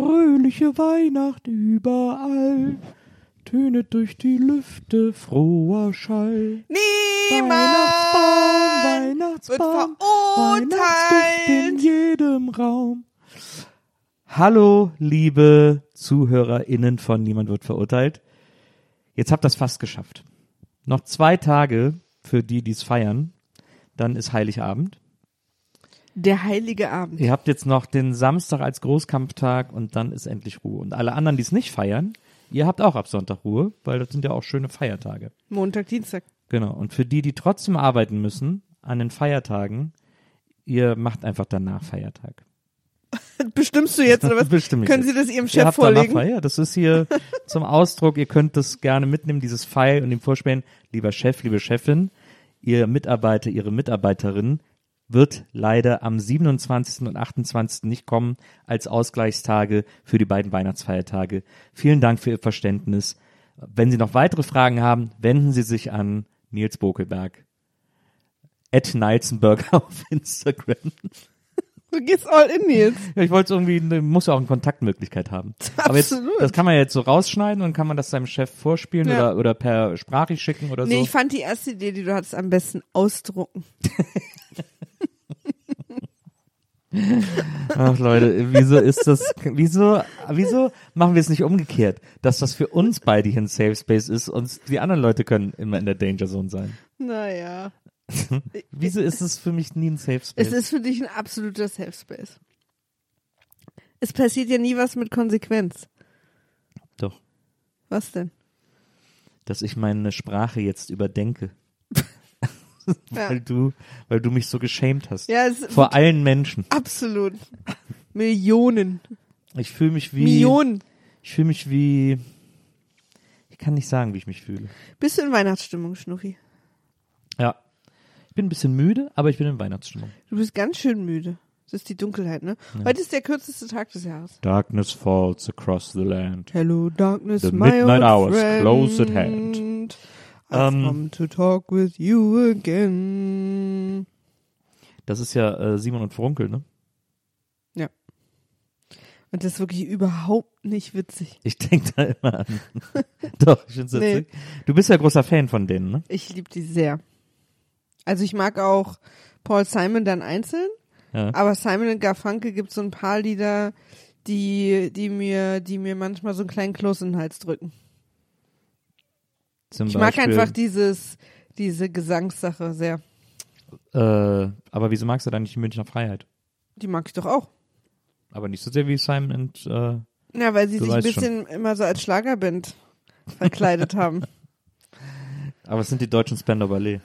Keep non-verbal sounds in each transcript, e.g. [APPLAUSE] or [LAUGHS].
Fröhliche Weihnacht überall, tönet durch die Lüfte froher Schall. Niemand Weihnachtsbaum, wird Weihnachtsbaum, Weihnachtsduft in jedem Raum. Hallo, liebe ZuhörerInnen von Niemand wird verurteilt. Jetzt habt ihr es fast geschafft. Noch zwei Tage für die, die es feiern. Dann ist Heiligabend. Der heilige Abend. Ihr habt jetzt noch den Samstag als Großkampftag und dann ist endlich Ruhe. Und alle anderen, die es nicht feiern, ihr habt auch ab Sonntag Ruhe, weil das sind ja auch schöne Feiertage. Montag, Dienstag. Genau. Und für die, die trotzdem arbeiten müssen an den Feiertagen, ihr macht einfach danach Feiertag. [LAUGHS] Bestimmst du jetzt oder was? [LAUGHS] Bestimme Können. Sie das Ihrem Ihr Chef danach vorlegen? Feier. Das ist hier [LAUGHS] zum Ausdruck. Ihr könnt das gerne mitnehmen, dieses Pfeil und ihm vorspielen. Lieber Chef, liebe Chefin, Ihr Mitarbeiter, Ihre Mitarbeiterin wird leider am 27. und 28. nicht kommen als Ausgleichstage für die beiden Weihnachtsfeiertage. Vielen Dank für Ihr Verständnis. Wenn Sie noch weitere Fragen haben, wenden Sie sich an Nils Bokelberg. At Nilsenberg [LAUGHS] auf Instagram. Du gehst all in Nils. Ja, ich wollte es irgendwie, ne, muss ja auch eine Kontaktmöglichkeit haben. [LAUGHS] Aber jetzt, Absolut. das kann man jetzt so rausschneiden und kann man das seinem Chef vorspielen Ja. oder, oder per Sprachlich schicken oder Nee, so. ich fand die erste Idee, die du hattest, am besten ausdrucken. [LAUGHS] Ach Leute, wieso ist das, wieso, wieso machen wir es nicht umgekehrt, dass das für uns beide hier ein Safe Space ist und die anderen Leute können immer in der Danger Zone sein? Naja. [LAUGHS] Wieso ist es für mich nie ein Safe Space? Es ist für dich ein absoluter Safe Space. Es passiert ja nie was mit Konsequenz. Doch, Was denn? dass ich meine Sprache jetzt überdenke. [LAUGHS] Ja. weil du, weil du mich so geschämt hast. Ja, es Vor allen Menschen. absolut. Millionen. Ich fühle mich wie. Millionen. Ich fühle mich wie. Ich kann nicht sagen, wie ich mich fühle. Bist du in Weihnachtsstimmung, Schnuffi? Ja. Ich bin ein bisschen müde, aber ich bin in Weihnachtsstimmung. Du bist ganz schön müde. Das ist die Dunkelheit, ne? Heute ist der kürzeste Tag des Jahres. Darkness falls across the land. Hello, darkness, The my midnight old hours friend. close at hand. I've Ähm, come to talk with you again. Das ist ja äh, Simon und Frunkel, ne? Und das ist wirklich überhaupt nicht witzig. Ich denke da immer an. [LAUGHS] Doch, ich find's Nee. witzig. Du bist ja großer Fan von denen, ne? Ich liebe die sehr. Also ich mag auch Paul Simon dann einzeln, Ja. aber Simon und Garfunkel gibt so ein paar Lieder, die, die mir, die mir manchmal so einen kleinen Kloß in den Hals drücken. Zum Ich mag Beispiel, einfach dieses, diese Gesangssache sehr. Äh, aber wieso magst du dann nicht die Münchner Freiheit? Die mag ich doch auch. Aber nicht so sehr wie Simon und äh, Ja, weil sie sich ein bisschen immer so als Schlagerband verkleidet haben. [LAUGHS] aber es sind die deutschen Spender Ballet.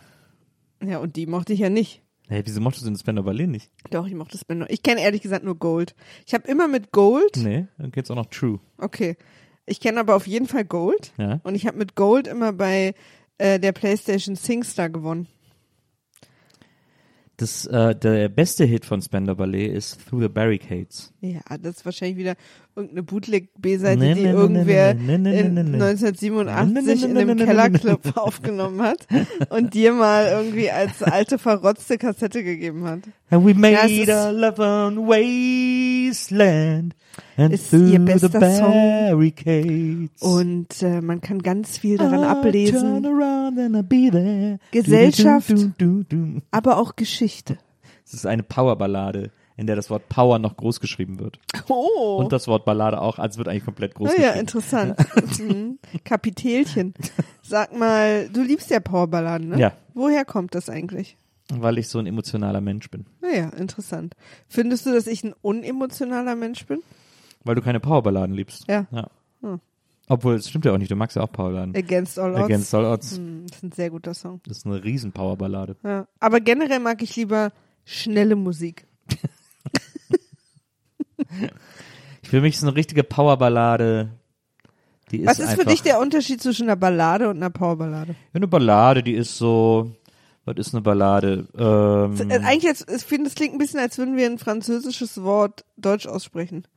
Ja, und die mochte ich ja nicht. Hey, wieso mochtest du den Spender Ballet nicht? Doch, ich mochte Spender. Ich kenne ehrlich gesagt nur Gold. Ich habe immer mit Gold, Nee, dann geht's auch noch True. okay. Ich kenne aber auf jeden Fall Gold. Ja. Und ich habe mit Gold immer bei äh, der PlayStation SingStar gewonnen. Das, äh, der beste Hit von Spender Ballet ist Through the Barricades. Ja, das ist wahrscheinlich wieder irgendeine Bootleg-B-Seite, Nee, die nee, irgendwer nee, nee, nee, in nee, nee. 1987 Nee, nee, nee, in einem nee, nee, Kellerclub aufgenommen hat und dir mal irgendwie als alte verrotzte Kassette gegeben hat. And we made Ja, a love on wasteland and Ist through ihr the bester Song. barricades. Und äh, man kann ganz viel daran I'll Turn ablesen, around and I'll be there. Gesellschaft. Du, du, du. aber auch Geschichte. Es ist eine Powerballade, in der das Wort Power noch groß geschrieben wird. Oh, Und das Wort Ballade auch, als wird eigentlich komplett groß ja, geschrieben. interessant. [LAUGHS] Mhm. Kapitelchen. Sag mal, du liebst ja Powerballaden, ne? Ja. Woher kommt das eigentlich? Weil ich so ein emotionaler Mensch bin. Naja, interessant. Findest du, dass ich ein unemotionaler Mensch bin? Weil du keine Powerballaden liebst. Ja. ja. Hm. Obwohl, es stimmt ja auch nicht, du magst ja auch Powerballaden. Against All Odds. Against All Odds. Hm, das ist ein sehr guter Song. Das ist eine riesen Powerballade. Ja. Aber generell mag ich lieber schnelle Musik. [LAUGHS] Für mich ist eine richtige Powerballade. Die ist Was ist für dich der Unterschied zwischen einer Ballade und einer Powerballade? Ja, eine Ballade, die ist so. Was ist eine Ballade? Ähm, Äh, Eigentlich, jetzt, ich finde, es klingt ein bisschen, als würden wir ein französisches Wort deutsch aussprechen.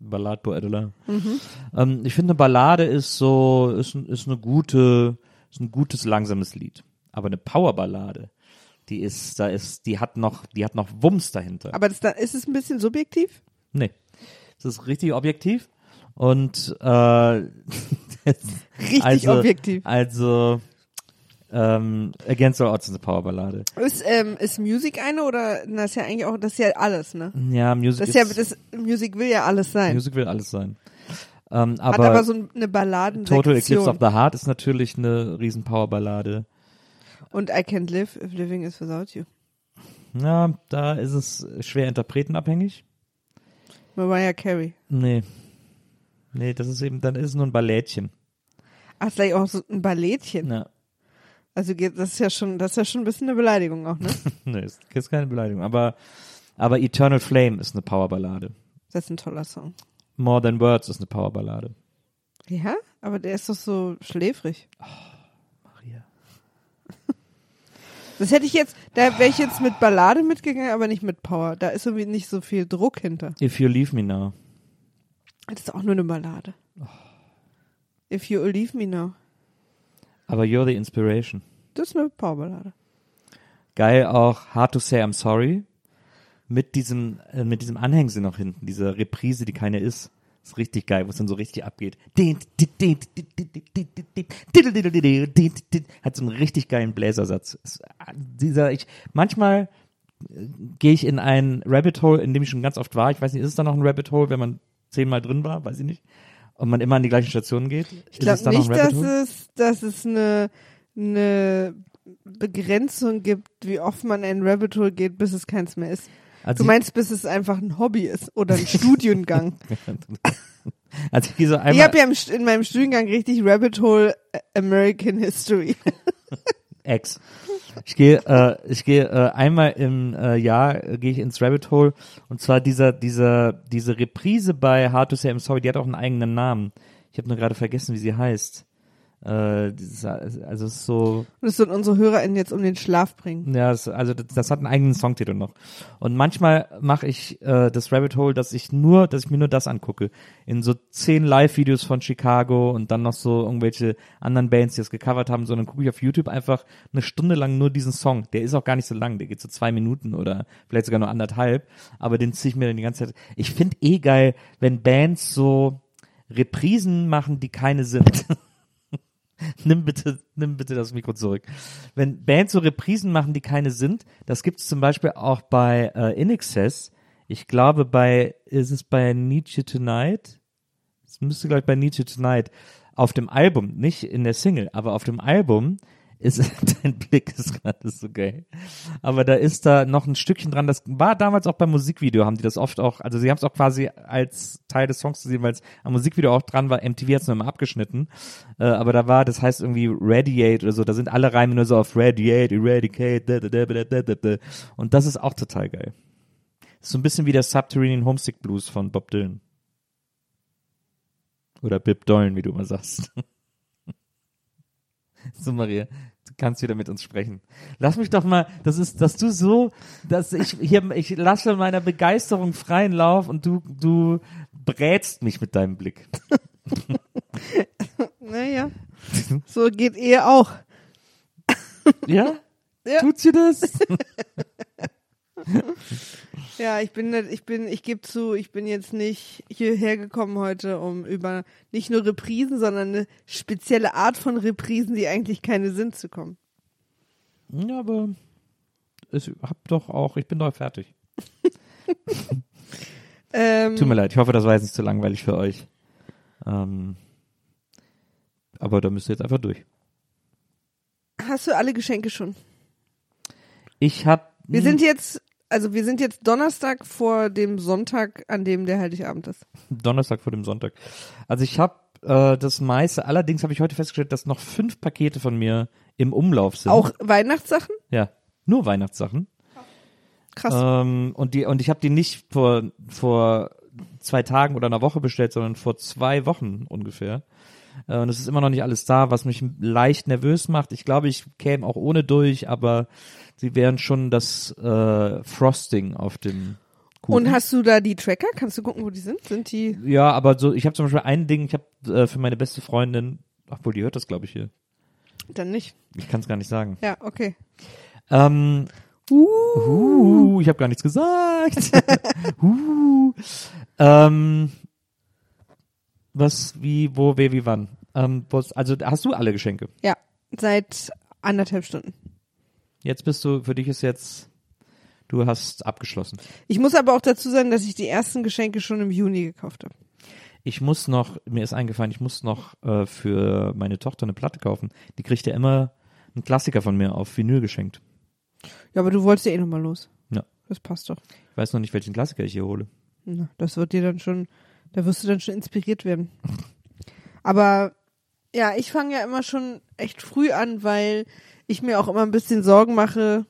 Ballade pour Adela. Mhm. Ähm, ich finde, eine Ballade ist so, ist, ein- ist eine gute, ist ein gutes langsames Lied. Aber eine Powerballade, die ist, da ist, die hat noch, die hat noch Wumms dahinter. Aber das, da- ist es ein bisschen subjektiv? Nee. Es ist richtig objektiv. Und äh, [LAUGHS] Richtig also, objektiv. Also ähm, Against All Odds ist eine Powerballade. Ist, ähm, ist Music eine oder das ist ja eigentlich auch, das ist ja alles, ne? Ja, Music Das ist ja, das Music will ja alles sein. Music will alles sein. Ähm, Hat aber, aber so eine Balladensektion. Total Eclipse of the Heart ist natürlich eine riesen Powerballade. Und I Can't Live if Living is Without You. Ja, da ist es schwer interpretenabhängig. Mariah Carey. Nee. Nee, das ist eben, dann ist es nur ein Ballettchen. Ach, vielleicht auch so ein Ballettchen. Ja. Also geht, das ist ja schon, das ist ja schon ein bisschen eine Beleidigung auch, ne? [LAUGHS] Nee, ist, ist keine Beleidigung. Aber, aber Eternal Flame ist eine Powerballade. Das ist ein toller Song. More Than Words ist eine Powerballade. Ja, aber der ist doch so schläfrig. Maria. Das hätte ich jetzt, da wäre ich jetzt mit Ballade mitgegangen, aber nicht mit Power. Da ist irgendwie nicht so viel Druck hinter. If You Leave Me Now. Das ist auch nur eine Ballade. If you leave me now. Aber You're the Inspiration. Das ist eine Powerballade. Geil auch Hard to Say I'm Sorry. Mit diesem, äh, mit diesem Anhängsel noch hinten, diese Reprise, die keine ist. Ist richtig geil, wo es dann so richtig abgeht. Hat so einen richtig geilen Bläsersatz. Ist, äh, Dieser, ich, manchmal äh, gehe ich in ein Rabbit Hole, in dem ich schon ganz oft war. Ich weiß nicht, ist es da noch ein Rabbit Hole, wenn man zehnmal drin war? Weiß ich nicht. Und man immer an die gleichen Stationen geht? Ich glaube nicht, dass es, dass es eine, eine Begrenzung gibt, wie oft man in ein Rabbit Hole geht, bis es keins mehr ist. Also Du meinst, bis es einfach ein Hobby ist oder ein [LAUGHS] Studiengang. [LAUGHS] also ich so einmal. ich habe ja im, in meinem Studiengang richtig Rabbit Hole äh, American History. [LAUGHS] Ex. Ich gehe, äh, ich gehe äh, einmal im äh, Jahr äh, gehe ich ins Rabbit Hole und zwar dieser, dieser, diese Reprise bei Hard to Say I'm Sorry, die hat auch einen eigenen Namen. Ich habe nur gerade vergessen, wie sie heißt. Äh, also es ist so, Und das sollen unsere HörerInnen jetzt um den Schlaf bringen. ja, es, also das, das hat einen eigenen Songtitel noch. Und manchmal mache ich äh, das Rabbit Hole, dass ich nur, dass ich mir nur das angucke. In so zehn Live-Videos von Chicago und dann noch so irgendwelche anderen Bands, die das gecovert haben, sondern gucke ich auf YouTube einfach eine Stunde lang nur diesen Song. Der ist auch gar nicht so lang, der geht so zwei Minuten oder vielleicht sogar nur anderthalb, aber den ziehe ich mir dann die ganze Zeit. Ich finde eh geil, wenn Bands so Reprisen machen, die keine sind. [LAUGHS] [LAUGHS] nimm bitte, nimm bitte das Mikro zurück. Wenn Bands so Reprisen machen, die keine sind, das gibt's zum Beispiel auch bei äh, In Excess. Ich glaube bei, ist es bei Nietzsche Tonight? Es müsste glaube ich bei Nietzsche Tonight auf dem Album, nicht in der Single, aber auf dem Album ist, [LAUGHS] dein Blick ist gerade so geil. Aber da ist da noch ein Stückchen dran, das war damals auch beim Musikvideo, haben die das oft auch, also sie haben es auch quasi als Teil des Songs gesehen, weil es am Musikvideo auch dran war, MTV hat es nur immer abgeschnitten, äh, aber da war, das heißt irgendwie Radiate oder so, da sind alle Reime nur so auf Radiate, Eradicate, da, da, da, da, da, da, und das ist auch total geil. So ein bisschen wie der Subterranean Homesick Blues von Bob Dylan. Oder Bib Dolan, wie du immer sagst. [LAUGHS] [LAUGHS] So, Maria, du kannst wieder mit uns sprechen. Lass mich doch mal, das ist, dass du so, dass ich hier, ich lasse meiner Begeisterung freien Lauf und du, du brätst mich mit deinem Blick. [LAUGHS] Naja, [LAUGHS] so geht Ehe auch. Ja? Ja. Tut sie das? [LAUGHS] Ja, ich bin, ich bin, ich gebe zu, ich bin jetzt nicht hierher gekommen heute, um über nicht nur Reprisen, sondern eine spezielle Art von Reprisen, die eigentlich keine sind, zu kommen. ja, aber ich hab doch auch, ich bin doch fertig. [LAUGHS] Ähm, Tut mir leid, ich hoffe, das war jetzt nicht zu langweilig für euch. Ähm, aber da müsst ihr jetzt einfach durch. Hast du alle Geschenke schon? Ich hab. Wir sind jetzt, also wir sind jetzt Donnerstag vor dem Sonntag, an dem der Heiligabend ist. Donnerstag vor dem Sonntag. Also ich habe äh, das meiste, allerdings habe ich heute festgestellt, dass noch fünf Pakete von mir im Umlauf sind. Auch Weihnachtssachen? Ja, nur Weihnachtssachen. Krass. Ähm, und die und ich habe die nicht vor vor zwei Tagen oder einer Woche bestellt, sondern vor zwei Wochen ungefähr. Äh, und es ist immer noch nicht alles da, was mich leicht nervös macht. Ich glaube, ich käme auch ohne durch, aber sie wären schon das äh, Frosting auf dem Kuchen. Und hast du da die Tracker? Kannst du gucken, wo die sind? Sind die? ja, aber so, ich habe zum Beispiel ein Ding, ich habe äh, für meine beste Freundin, obwohl die hört das, glaube ich, hier. Dann nicht. Ich kann es gar nicht sagen. Ja, okay. Ähm, uh, ich habe gar nichts gesagt. [LAUGHS] uh, ähm, was, wie, wo, wer, wie, wann? Ähm, was, also hast du alle Geschenke? Ja, seit anderthalb Stunden. Jetzt bist du, für dich ist jetzt, du hast abgeschlossen. Ich muss aber auch dazu sagen, dass ich die ersten Geschenke schon im Juni gekauft habe. Ich muss noch, mir ist eingefallen, ich muss noch äh, für meine Tochter eine Platte kaufen. Die kriegt ja immer einen Klassiker von mir auf Vinyl geschenkt. Ja, aber du wolltest ja eh nochmal los. Ja. Das passt doch. Ich weiß noch nicht, welchen Klassiker ich hier hole. Na, das wird dir dann schon, da wirst du dann schon inspiriert werden. Aber ja, ich fange ja immer schon echt früh an, weil ich mir auch immer ein bisschen Sorgen mache,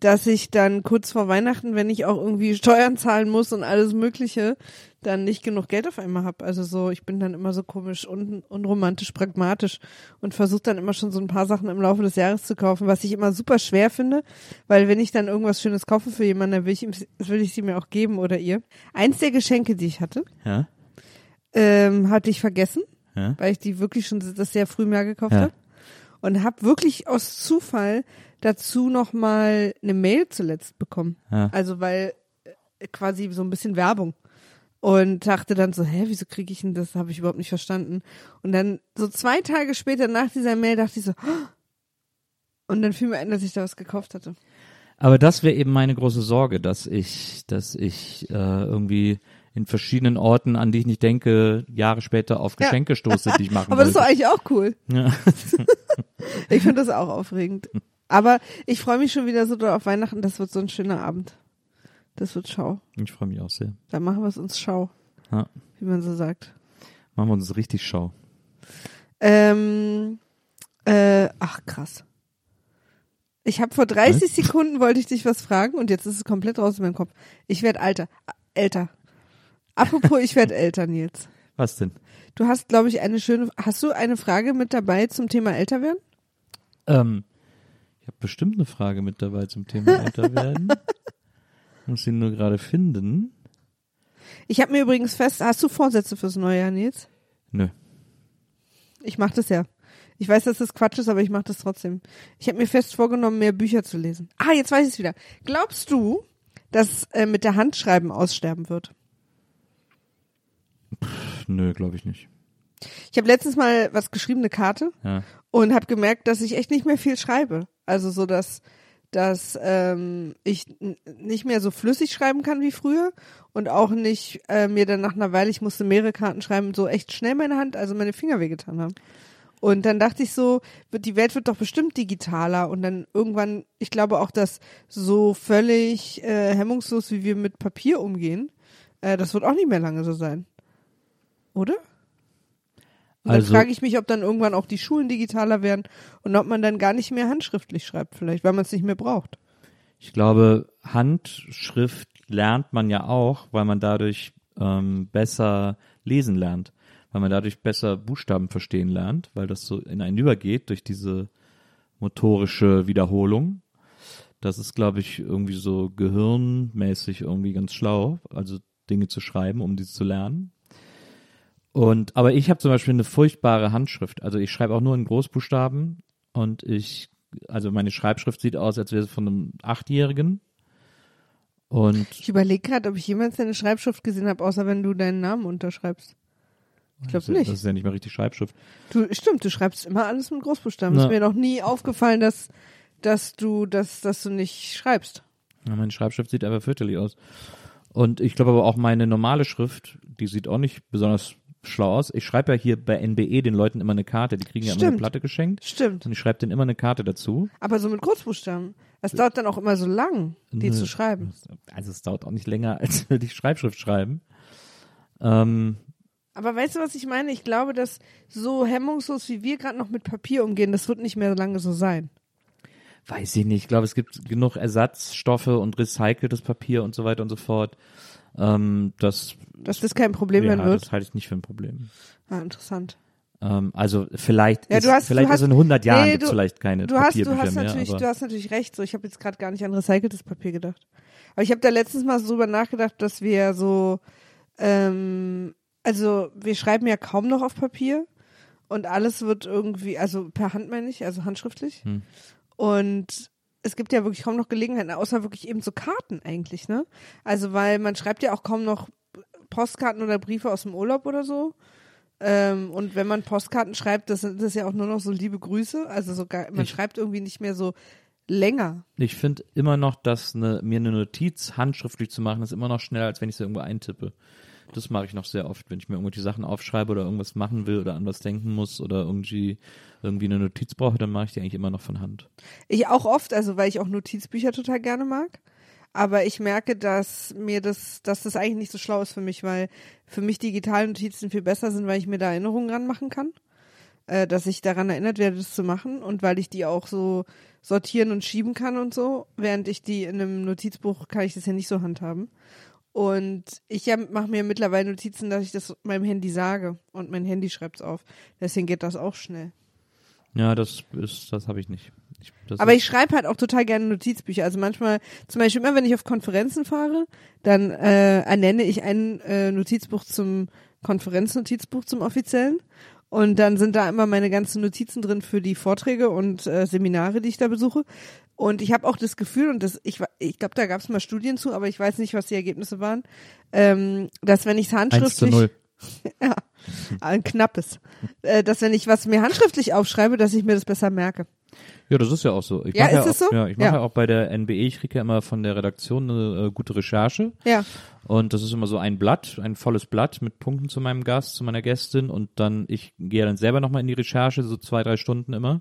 dass ich dann kurz vor Weihnachten, wenn ich auch irgendwie Steuern zahlen muss und alles Mögliche, dann nicht genug Geld auf einmal habe. Also so, ich bin dann immer so komisch un unromantisch, pragmatisch und versuche dann immer schon so ein paar Sachen im Laufe des Jahres zu kaufen, was ich immer super schwer finde, weil wenn ich dann irgendwas Schönes kaufe für jemanden, dann will ich, ihm, will ich sie mir auch geben oder ihr. Eins der Geschenke, die ich hatte, Ja? ähm, hatte ich vergessen, Ja? weil ich die wirklich schon das sehr früh mehr gekauft Ja. habe. Und habe wirklich aus Zufall dazu nochmal eine Mail zuletzt bekommen. Ja. Also weil äh, quasi so ein bisschen Werbung. Und dachte dann so, hä, wieso kriege ich denn das? Habe ich überhaupt nicht verstanden. Und dann so zwei Tage später nach dieser Mail dachte ich so, "Oh." und dann fiel mir ein, dass ich da was gekauft hatte. Aber das wäre eben meine große Sorge, dass ich, dass ich äh, irgendwie in verschiedenen Orten, an die ich nicht denke, Jahre später auf Ja. Geschenke stoße, die ich [LAUGHS] machen Aber das ist doch wollte. eigentlich auch cool. Ja. [LAUGHS] Ich finde das auch aufregend. Aber ich freue mich schon wieder so auf Weihnachten. Das wird so ein schöner Abend. Das wird Schau. Ich freue mich auch sehr. Da machen wir es uns Schau, Ja. wie man so sagt. Machen wir uns richtig schau. Ähm, äh, ach krass. Ich habe vor 30 Sekunden wollte ich dich was fragen und jetzt ist es komplett raus in meinem Kopf. Ich werde alter, älter. Apropos, ich werde älter, Nils. Was denn? Du hast, glaube ich, eine schöne. Hast du eine Frage mit dabei zum Thema älter werden? Ähm, ich habe bestimmt eine Frage mit dabei zum Thema älter werden. [LAUGHS] Muss ihn nur gerade finden. Ich habe mir übrigens fest. Hast du Vorsätze fürs neue Jahr, Nils? Nö. Ich mache das ja. Ich weiß, dass das Quatsch ist, aber ich mache das trotzdem. Ich habe mir fest vorgenommen, mehr Bücher zu lesen. Ah, jetzt weiß ich es wieder. Glaubst du, dass äh, mit der Handschreiben aussterben wird? Nö, glaube ich nicht. Ich habe letztens mal was geschrieben, eine Karte, Ja. und habe gemerkt, dass ich echt nicht mehr viel schreibe. Also so, dass, dass ähm, ich nicht mehr so flüssig schreiben kann wie früher und auch nicht äh, mir dann nach einer Weile, ich musste mehrere Karten schreiben, so echt schnell meine Hand, also meine Finger wehgetan haben. Und dann dachte ich so, wird, die Welt wird doch bestimmt digitaler und dann irgendwann, ich glaube auch, dass so völlig äh, hemmungslos, wie wir mit Papier umgehen, äh, das wird auch nicht mehr lange so sein. Oder? Und dann Also- frage ich mich, ob dann irgendwann auch die Schulen digitaler werden und ob man dann gar nicht mehr handschriftlich schreibt, vielleicht, weil man es nicht mehr braucht. Ich glaube, Handschrift lernt man ja auch, weil man dadurch ähm, besser lesen lernt, weil man dadurch besser Buchstaben verstehen lernt, weil das so in einen übergeht durch diese motorische Wiederholung. Das ist, glaube ich, irgendwie so gehirnmäßig irgendwie ganz schlau, also Dinge zu schreiben, um die zu lernen. Und aber ich habe zum Beispiel eine furchtbare Handschrift. Also ich schreibe auch nur in Großbuchstaben und ich, also meine Schreibschrift sieht aus, als wäre es von einem Achtjährigen. Und Ich überlege gerade, ob ich jemals deine Schreibschrift gesehen habe, außer wenn du deinen Namen unterschreibst. Ich glaube nicht. das ist ja nicht mal richtig Schreibschrift. Du, stimmt, du schreibst immer alles mit Großbuchstaben. Na. Ist mir noch nie aufgefallen, dass, dass du, dass, dass du nicht schreibst. Ja, meine Schreibschrift sieht einfach fürchterlich aus. Und ich glaube aber auch meine normale Schrift, die sieht auch nicht besonders schlau aus. Ich schreibe ja hier bei NBE den Leuten immer eine Karte. Die kriegen ja immer eine. Platte geschenkt. Stimmt. Und ich schreibe denen immer eine Karte dazu. Aber so mit Großbuchstaben. Das dauert dann auch immer so lang, die Nö. zu schreiben. Also es dauert auch nicht länger, [LAUGHS] als ich Schreibschrift schreiben. Ähm, Aber weißt du, was ich meine? Ich glaube, dass so hemmungslos wie wir gerade noch mit Papier umgehen, das wird nicht mehr lange so sein. weiß ich nicht. Ich glaube, es gibt genug Ersatzstoffe und recyceltes Papier und so weiter und so fort. Ähm, das, Dass das kein Problem ja, mehr wird. das halte ich nicht für ein Problem. Ah, interessant. Ähm, also vielleicht Ja, ist, hast- vielleicht hast- ist in 100 Jahren Nee, gibt's du- vielleicht keine Du hast, du hast mehr. natürlich, du hast natürlich recht. So, ich habe jetzt gerade gar nicht an recyceltes Papier gedacht. Aber ich habe da letztens mal so drüber nachgedacht, dass wir so, ähm, also wir schreiben ja kaum noch auf Papier und alles wird irgendwie, also per Hand meine ich, also handschriftlich. Hm. Und es gibt ja wirklich kaum noch Gelegenheiten, außer wirklich eben so Karten eigentlich, ne? Also weil man schreibt ja auch kaum noch Postkarten oder Briefe aus dem Urlaub oder so. Ähm, und wenn man Postkarten schreibt, das sind das ja auch nur noch so liebe Grüße. Also sogar, man Ich- schreibt irgendwie nicht mehr so länger. ich finde immer noch, dass eine, mir eine Notiz handschriftlich zu machen, ist immer noch schneller, als wenn ich sie irgendwo eintippe. Das mache ich noch sehr oft, wenn ich mir irgendwelche Sachen aufschreibe oder irgendwas machen will oder an was denken muss oder irgendwie, irgendwie eine Notiz brauche, dann mache ich die eigentlich immer noch von Hand. Ich auch oft, also weil ich auch Notizbücher total gerne mag. Aber ich merke, dass mir das, dass das eigentlich nicht so schlau ist für mich, weil für mich digitale Notizen viel besser sind, weil ich mir da Erinnerungen ranmachen kann. Äh, dass ich daran erinnert werde, das zu machen und weil ich die auch so sortieren und schieben kann und so, während ich die in einem Notizbuch kann ich das ja nicht so handhaben. Und ich mache mir mittlerweile Notizen, dass ich das meinem Handy sage und mein Handy schreibt's auf. Deswegen geht das auch schnell. Ja, das ist, das habe ich nicht. Ich, Aber ich schreibe halt auch total gerne Notizbücher. Also manchmal, zum Beispiel immer, wenn ich auf Konferenzen fahre, dann äh, ernenne ich ein äh, Notizbuch zum Konferenznotizbuch zum offiziellen. Und dann sind da immer meine ganzen Notizen drin für die Vorträge und äh, Seminare, die ich da besuche. Und ich habe auch das Gefühl, und das, ich, ich glaube, da gab es mal Studien zu, aber ich weiß nicht, was die Ergebnisse waren, ähm, dass wenn ich es 1 zu handschriftlich 0. [LAUGHS] ja, ein knappes, äh, dass wenn ich was mir handschriftlich aufschreibe, dass ich mir das besser merke. Ja, das ist ja auch so. Ich Ja, mache ist ja auch, so? Ja, ich mache Ja. ja. auch bei der NBE, ich kriege ja immer von der Redaktion eine äh, gute Recherche. Ja. Und das ist immer so ein Blatt, ein volles Blatt mit Punkten zu meinem Gast, zu meiner Gästin. Und dann, ich gehe dann selber nochmal in die Recherche, so zwei, drei Stunden immer.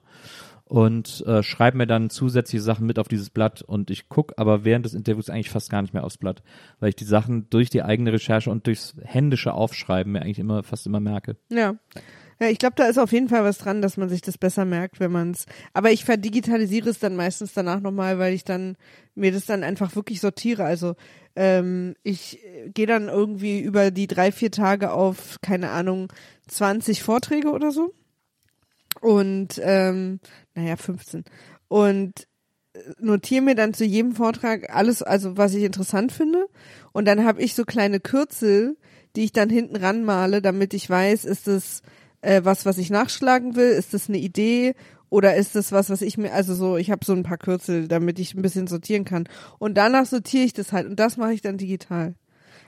Und äh, schreibe mir dann zusätzliche Sachen mit auf dieses Blatt. Und ich guck aber während des Interviews eigentlich fast gar nicht mehr aufs Blatt. Weil ich die Sachen durch die eigene Recherche und durchs händische Aufschreiben mir eigentlich immer, fast immer merke. Ja. Ja, ich glaube, da ist auf jeden Fall was dran, dass man sich das besser merkt, wenn man es. Aber ich verdigitalisiere es dann meistens danach nochmal, weil ich dann mir das dann einfach wirklich sortiere. Also ähm, ich gehe dann irgendwie über die drei, vier Tage auf, keine Ahnung, 20 Vorträge oder so. Und ähm, naja, 15. Und äh, notiere mir dann zu jedem Vortrag alles, also was ich interessant finde. Und dann habe ich so kleine Kürzel, die ich dann hinten ranmale, damit ich weiß, ist es äh, was, was ich nachschlagen will, ist das eine Idee oder ist das was, was ich mir, also so, ich habe so ein paar Kürzel, damit ich ein bisschen sortieren kann. Und danach sortiere ich das halt und das mache ich dann digital.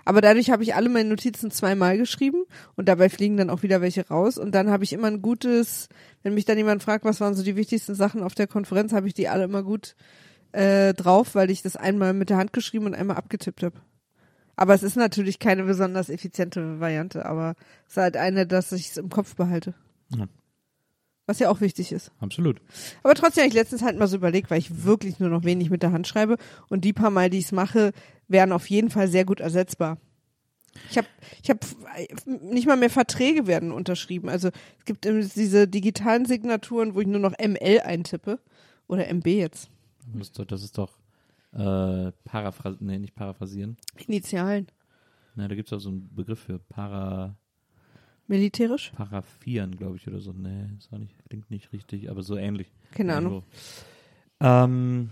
Aber dadurch habe ich alle meine Notizen zweimal geschrieben und dabei fliegen dann auch wieder welche raus. Und dann habe ich immer ein gutes, wenn mich dann jemand fragt, was waren so die wichtigsten Sachen auf der Konferenz, habe ich die alle immer gut äh, drauf, weil ich das einmal mit der Hand geschrieben und einmal abgetippt habe. Aber es ist natürlich keine besonders effiziente Variante, aber es ist halt eine, dass ich es im Kopf behalte. Ja. Was ja auch wichtig ist. Absolut. Aber trotzdem habe ich letztens halt mal so überlegt, weil ich wirklich nur noch wenig mit der Hand schreibe und die paar Mal, die ich es mache, wären auf jeden Fall sehr gut ersetzbar. Ich habe ich hab nicht mal mehr Verträge werden unterschrieben. Also es gibt diese digitalen Signaturen, wo ich nur noch ML eintippe oder MB jetzt. Das ist doch, das äh, Paraphrase, nee, nicht paraphrasieren. Initialen. Na, da gibt's auch so einen Begriff für para, Militärisch? paraphieren, glaube ich, oder so. Nee, ist auch nicht, klingt nicht richtig, aber so ähnlich. Keine Ahnung. Ähm,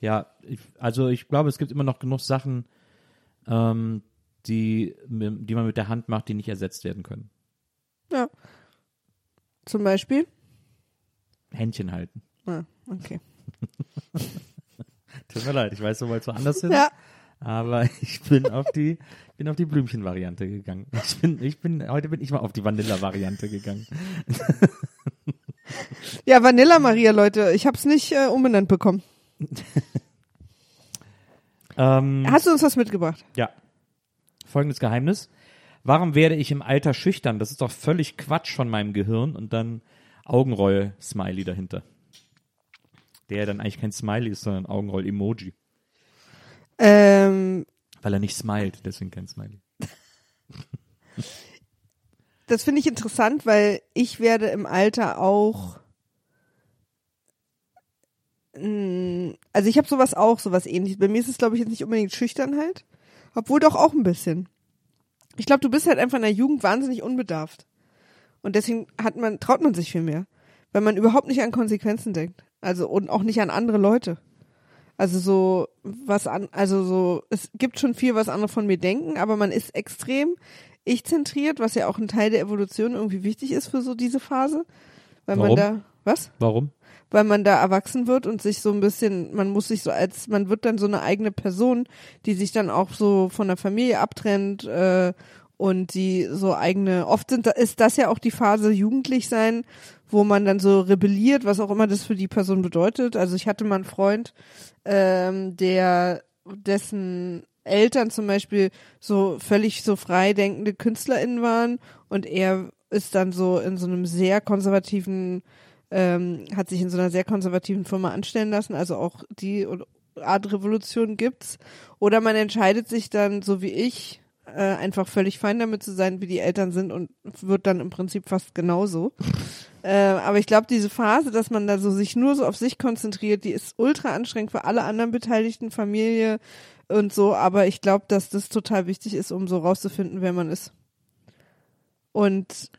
Ja, ich, also ich glaube, es gibt immer noch genug Sachen, ähm, die, die man mit der Hand macht, die nicht ersetzt werden können. Ja. Zum Beispiel? Händchen halten. Ah, okay. [LAUGHS] Tut mir leid, ich weiß, du wolltest woanders hin. Ja. Aber [LAUGHS] ich bin auf die, bin auf die Blümchen-Variante gegangen. Ich bin, ich bin, heute bin ich mal auf die Vanilla-Variante gegangen. [LAUGHS] Ja, Vanilla Maria, Leute. Ich hab's nicht äh, umbenannt bekommen. Ähm, Hast du uns was mitgebracht? ja. Folgendes Geheimnis. Warum werde ich im Alter schüchtern? Das ist doch völlig Quatsch von meinem Gehirn und dann Augenroll-Smiley dahinter. Der dann eigentlich kein Smiley ist, sondern Augenroll-Emoji. Ähm, Weil er nicht smilet, deswegen kein Smiley. das finde ich interessant, weil ich werde im Alter auch also ich habe sowas auch, sowas ähnliches. Bei mir ist es, glaube ich, jetzt nicht unbedingt Schüchternheit, obwohl doch auch ein bisschen. Ich glaube, du bist halt einfach in der Jugend wahnsinnig unbedarft. Und deswegen hat man, traut man sich viel mehr. Weil man überhaupt nicht an Konsequenzen denkt. Also, und auch nicht an andere Leute. Also so, was an, also so, es gibt schon viel, was andere von mir denken, aber man ist extrem ich-zentriert, was ja auch ein Teil der Evolution irgendwie wichtig ist für so diese Phase. Weil Warum? man da, was? Warum? Weil man da erwachsen wird und sich so ein bisschen, man muss sich so als, man wird dann so eine eigene Person, die sich dann auch so von der Familie abtrennt äh, und die so eigene, oft sind, ist das ja auch die Phase jugendlich sein, wo man dann so rebelliert, was auch immer das für die Person bedeutet. Also ich hatte mal einen Freund, ähm, der dessen Eltern zum Beispiel so völlig so freidenkende KünstlerInnen waren und er ist dann so in so einem sehr konservativen ähm, hat sich in so einer sehr konservativen Firma anstellen lassen, also auch die Art Revolution gibt's. Oder man entscheidet sich dann, so wie ich, äh, einfach völlig fein damit zu sein, wie die Eltern sind und wird dann im Prinzip fast genauso. [LAUGHS] äh, aber ich glaube, diese Phase, dass man da so sich nur so auf sich konzentriert, die ist ultra anstrengend für alle anderen Beteiligten, Familie und so. Aber ich glaube, dass das total wichtig ist, um so rauszufinden, wer man ist. Und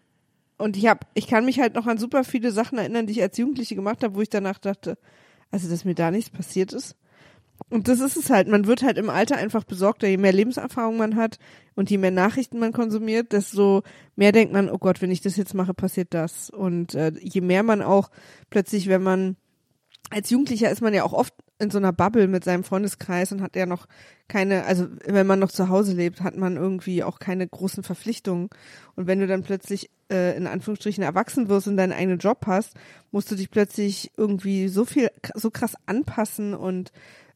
und ich hab, ich kann mich halt noch an super viele Sachen erinnern, die ich als Jugendliche gemacht habe, wo ich danach dachte, also dass mir da nichts passiert ist. Und das ist es halt, man wird halt im Alter einfach besorgter, je mehr Lebenserfahrung man hat und je mehr Nachrichten man konsumiert, desto mehr denkt man, oh Gott, wenn ich das jetzt mache, passiert das. Und äh, je mehr man auch plötzlich, wenn man als Jugendlicher ist man ja auch oft in so einer Bubble mit seinem Freundeskreis und hat ja noch keine, also wenn man noch zu Hause lebt, hat man irgendwie auch keine großen Verpflichtungen. Und wenn du dann plötzlich äh, in Anführungsstrichen erwachsen wirst und deinen eigenen Job hast, musst du dich plötzlich irgendwie so viel, so krass anpassen und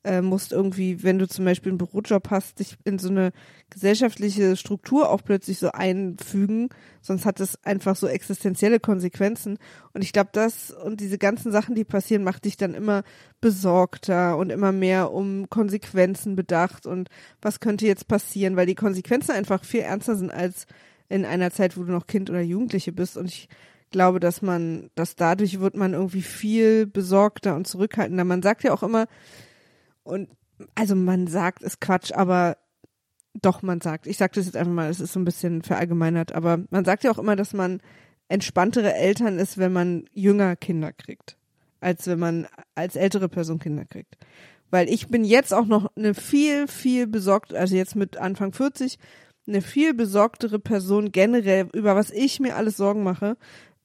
äh, musst irgendwie, wenn du zum Beispiel einen Bürojob hast, dich in so eine gesellschaftliche Struktur auch plötzlich so einfügen, sonst hat das einfach so existenzielle Konsequenzen. Und ich glaube, das und diese ganzen Sachen, die passieren, macht dich dann immer besorgter und immer mehr um Konsequenzen bedacht und was könnte jetzt passieren, weil die Konsequenzen einfach viel ernster sind als in einer Zeit, wo du noch Kind oder Jugendliche bist. Und ich glaube, dass man, dass dadurch wird man irgendwie viel besorgter und zurückhaltender. Man sagt ja auch immer, und also man sagt, ist Quatsch, aber doch, man sagt, ich sage das jetzt einfach mal, es ist so ein bisschen verallgemeinert, aber man sagt ja auch immer, dass man entspanntere Eltern ist, wenn man jünger Kinder kriegt, als wenn man als ältere Person Kinder kriegt. Weil ich bin jetzt auch noch eine viel, viel besorgt, also jetzt mit Anfang 40, eine viel besorgtere Person generell, über was ich mir alles Sorgen mache,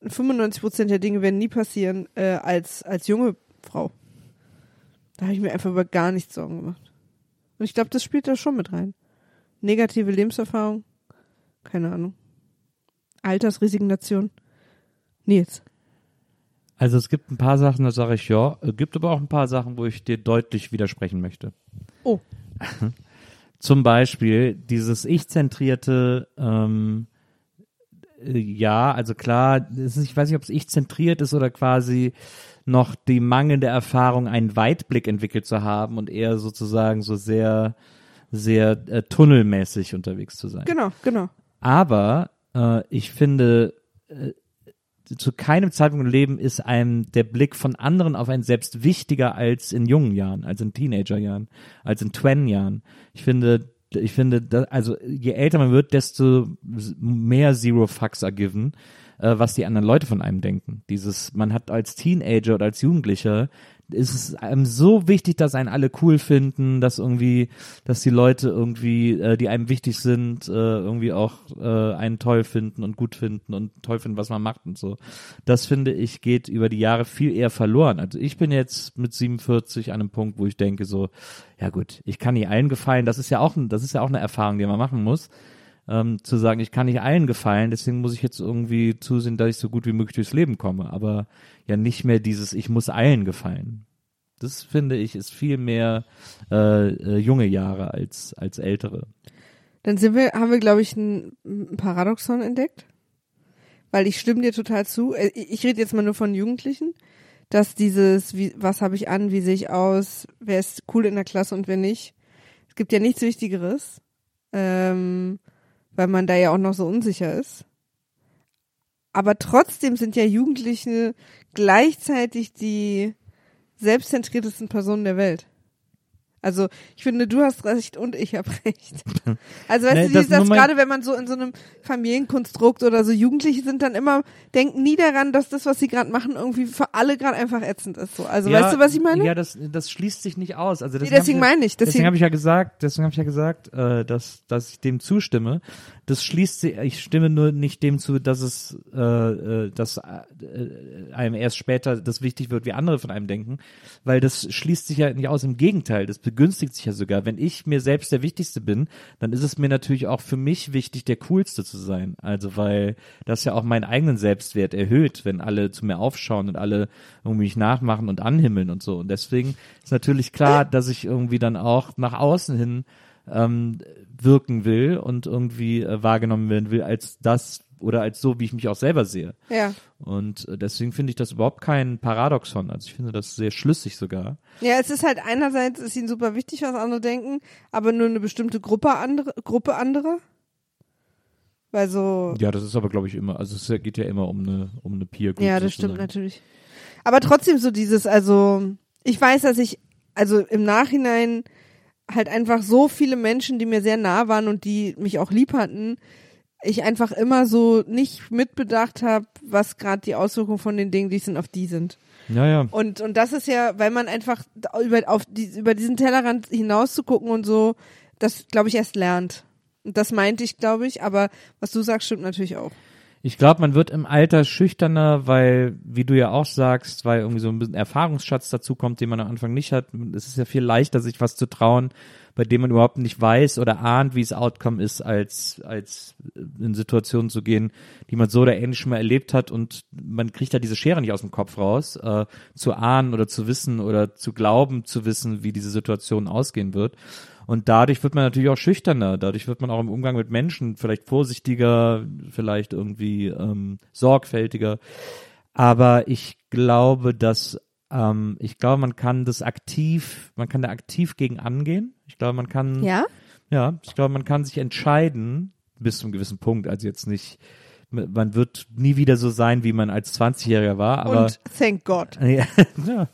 95 Prozent der Dinge werden nie passieren äh, als, als junge Frau. Da habe ich mir einfach über gar nichts Sorgen gemacht. Und ich glaube, das spielt da schon mit rein. Negative Lebenserfahrung, keine Ahnung. Altersresignation. Nils. Also es gibt ein paar Sachen, da sage ich ja. Es gibt aber auch ein paar Sachen, wo ich dir deutlich widersprechen möchte. Oh. [LAUGHS] Zum Beispiel dieses ich-zentrierte, ähm, äh, ja, also klar, ist, ich weiß nicht, ob es ich-zentriert ist oder quasi noch die mangelnde Erfahrung, einen Weitblick entwickelt zu haben und eher sozusagen so sehr, sehr äh, tunnelmäßig unterwegs zu sein. Genau, genau. Aber äh, ich finde, äh, zu keinem Zeitpunkt im Leben ist einem der Blick von anderen auf einen selbst wichtiger als in jungen Jahren, als in Teenagerjahren, als in Twen-Jahren. Ich finde, ich finde, also je älter man wird, desto mehr Zero Fucks are given, äh, was die anderen Leute von einem denken. Dieses, man hat als Teenager oder als Jugendlicher ist es einem so wichtig, dass einen alle cool finden, dass irgendwie, dass die Leute irgendwie, äh, die einem wichtig sind, äh, irgendwie auch äh, einen toll finden und gut finden und toll finden, was man macht und so. Das finde ich geht über die Jahre viel eher verloren. Also ich bin jetzt mit 47 an einem Punkt, wo ich denke so, ja gut, ich kann nicht allen gefallen. Das ist ja auch, das ist ja auch eine Erfahrung, die man machen muss. Ähm, zu sagen, ich kann nicht allen gefallen, deswegen muss ich jetzt irgendwie zusehen, dass ich so gut wie möglich durchs Leben komme. Aber ja nicht mehr dieses, ich muss allen gefallen. Das finde ich ist viel mehr äh, äh, junge Jahre als als ältere. Dann sind wir, haben wir, glaube ich, ein, Paradoxon entdeckt. Weil ich stimme dir total zu. Äh, Ich rede jetzt mal nur von Jugendlichen, dass dieses, wie, was habe ich an, wie sehe ich aus, wer ist cool in der Klasse und wer nicht. Es gibt ja nichts Wichtigeres, ähm, weil man da ja auch noch so unsicher ist. Aber trotzdem sind ja Jugendliche gleichzeitig die selbstzentriertesten Personen der Welt. Also ich finde, du hast recht und ich habe recht. [LAUGHS] Also weißt Nee, du, das mein- gerade wenn man so in so einem Familienkonstrukt oder so Jugendliche sind dann immer, denken nie daran, dass das, was sie gerade machen, irgendwie für alle gerade einfach ätzend ist. So. Also weißt du, was ich meine? Ja, das, das schließt sich nicht aus. Also Nee, deswegen, deswegen hab ich, meine ich. Deswegen, Deswegen, habe ich ja gesagt, deswegen habe ich ja gesagt, äh, dass, dass ich dem zustimme. Das schließt sich, ich stimme nur nicht dem zu, dass es, äh, äh, dass äh, einem erst später das wichtig wird, wie andere von einem denken, weil das schließt sich ja nicht aus. Im Gegenteil, das begünstigt sich ja sogar. Wenn ich mir selbst der Wichtigste bin, dann ist es mir natürlich auch für mich wichtig, der Coolste zu sein. Also weil das ja auch meinen eigenen Selbstwert erhöht, wenn alle zu mir aufschauen und alle irgendwie mich nachmachen und anhimmeln und so. Und deswegen ist natürlich klar, [LAUGHS] dass ich irgendwie dann auch nach außen hin ähm, wirken will und irgendwie äh, wahrgenommen werden will als das oder als so, wie ich mich auch selber sehe. ja. Und äh, deswegen finde ich das überhaupt kein Paradoxon. Also ich finde das sehr schlüssig sogar. Ja, es ist halt einerseits ist ihnen super wichtig, was andere denken, aber nur eine bestimmte Gruppe andere, Gruppe anderer. Weil so, Ja, das ist aber, glaube ich, immer, also es geht ja immer um eine, um eine Peer Group. Ja, das stimmt sozusagen. natürlich. Aber trotzdem so dieses, also ich weiß, dass ich, also im Nachhinein halt einfach so viele Menschen, die mir sehr nah waren und die mich auch lieb hatten, ich einfach immer so nicht mitbedacht habe, was gerade die Auswirkungen von den Dingen, die sind, auf die sind. Ja, ja. Und und das ist ja, weil man einfach über auf die, über diesen Tellerrand hinaus zu gucken und so, das glaube ich erst lernt. Und das meinte ich, glaube ich, aber was du sagst, stimmt natürlich auch. Ich glaube, man wird im Alter schüchterner, weil, wie du ja auch sagst, weil irgendwie so ein bisschen Erfahrungsschatz dazu kommt, den man am Anfang nicht hat. Es ist ja viel leichter, sich was zu trauen, bei dem man überhaupt nicht weiß oder ahnt, wie es Outcome ist, als, als in Situationen zu gehen, die man so oder ähnlich schon mal erlebt hat und man kriegt da diese Schere nicht aus dem Kopf raus, äh, zu ahnen oder zu wissen oder zu glauben zu wissen, wie diese Situation ausgehen wird. Und dadurch wird man natürlich auch schüchterner. Dadurch wird man auch im Umgang mit Menschen vielleicht vorsichtiger, vielleicht irgendwie ähm, sorgfältiger. Aber ich glaube, dass ähm, ich glaube, man kann das aktiv, man kann da aktiv gegen angehen. Ich glaube, man kann Ja? ja, ich glaube, man kann sich entscheiden bis zu einem gewissen Punkt. Also jetzt nicht, man wird nie wieder so sein, wie man als 20-Jähriger war. Aber und thank God. [LAUGHS] ja, ja.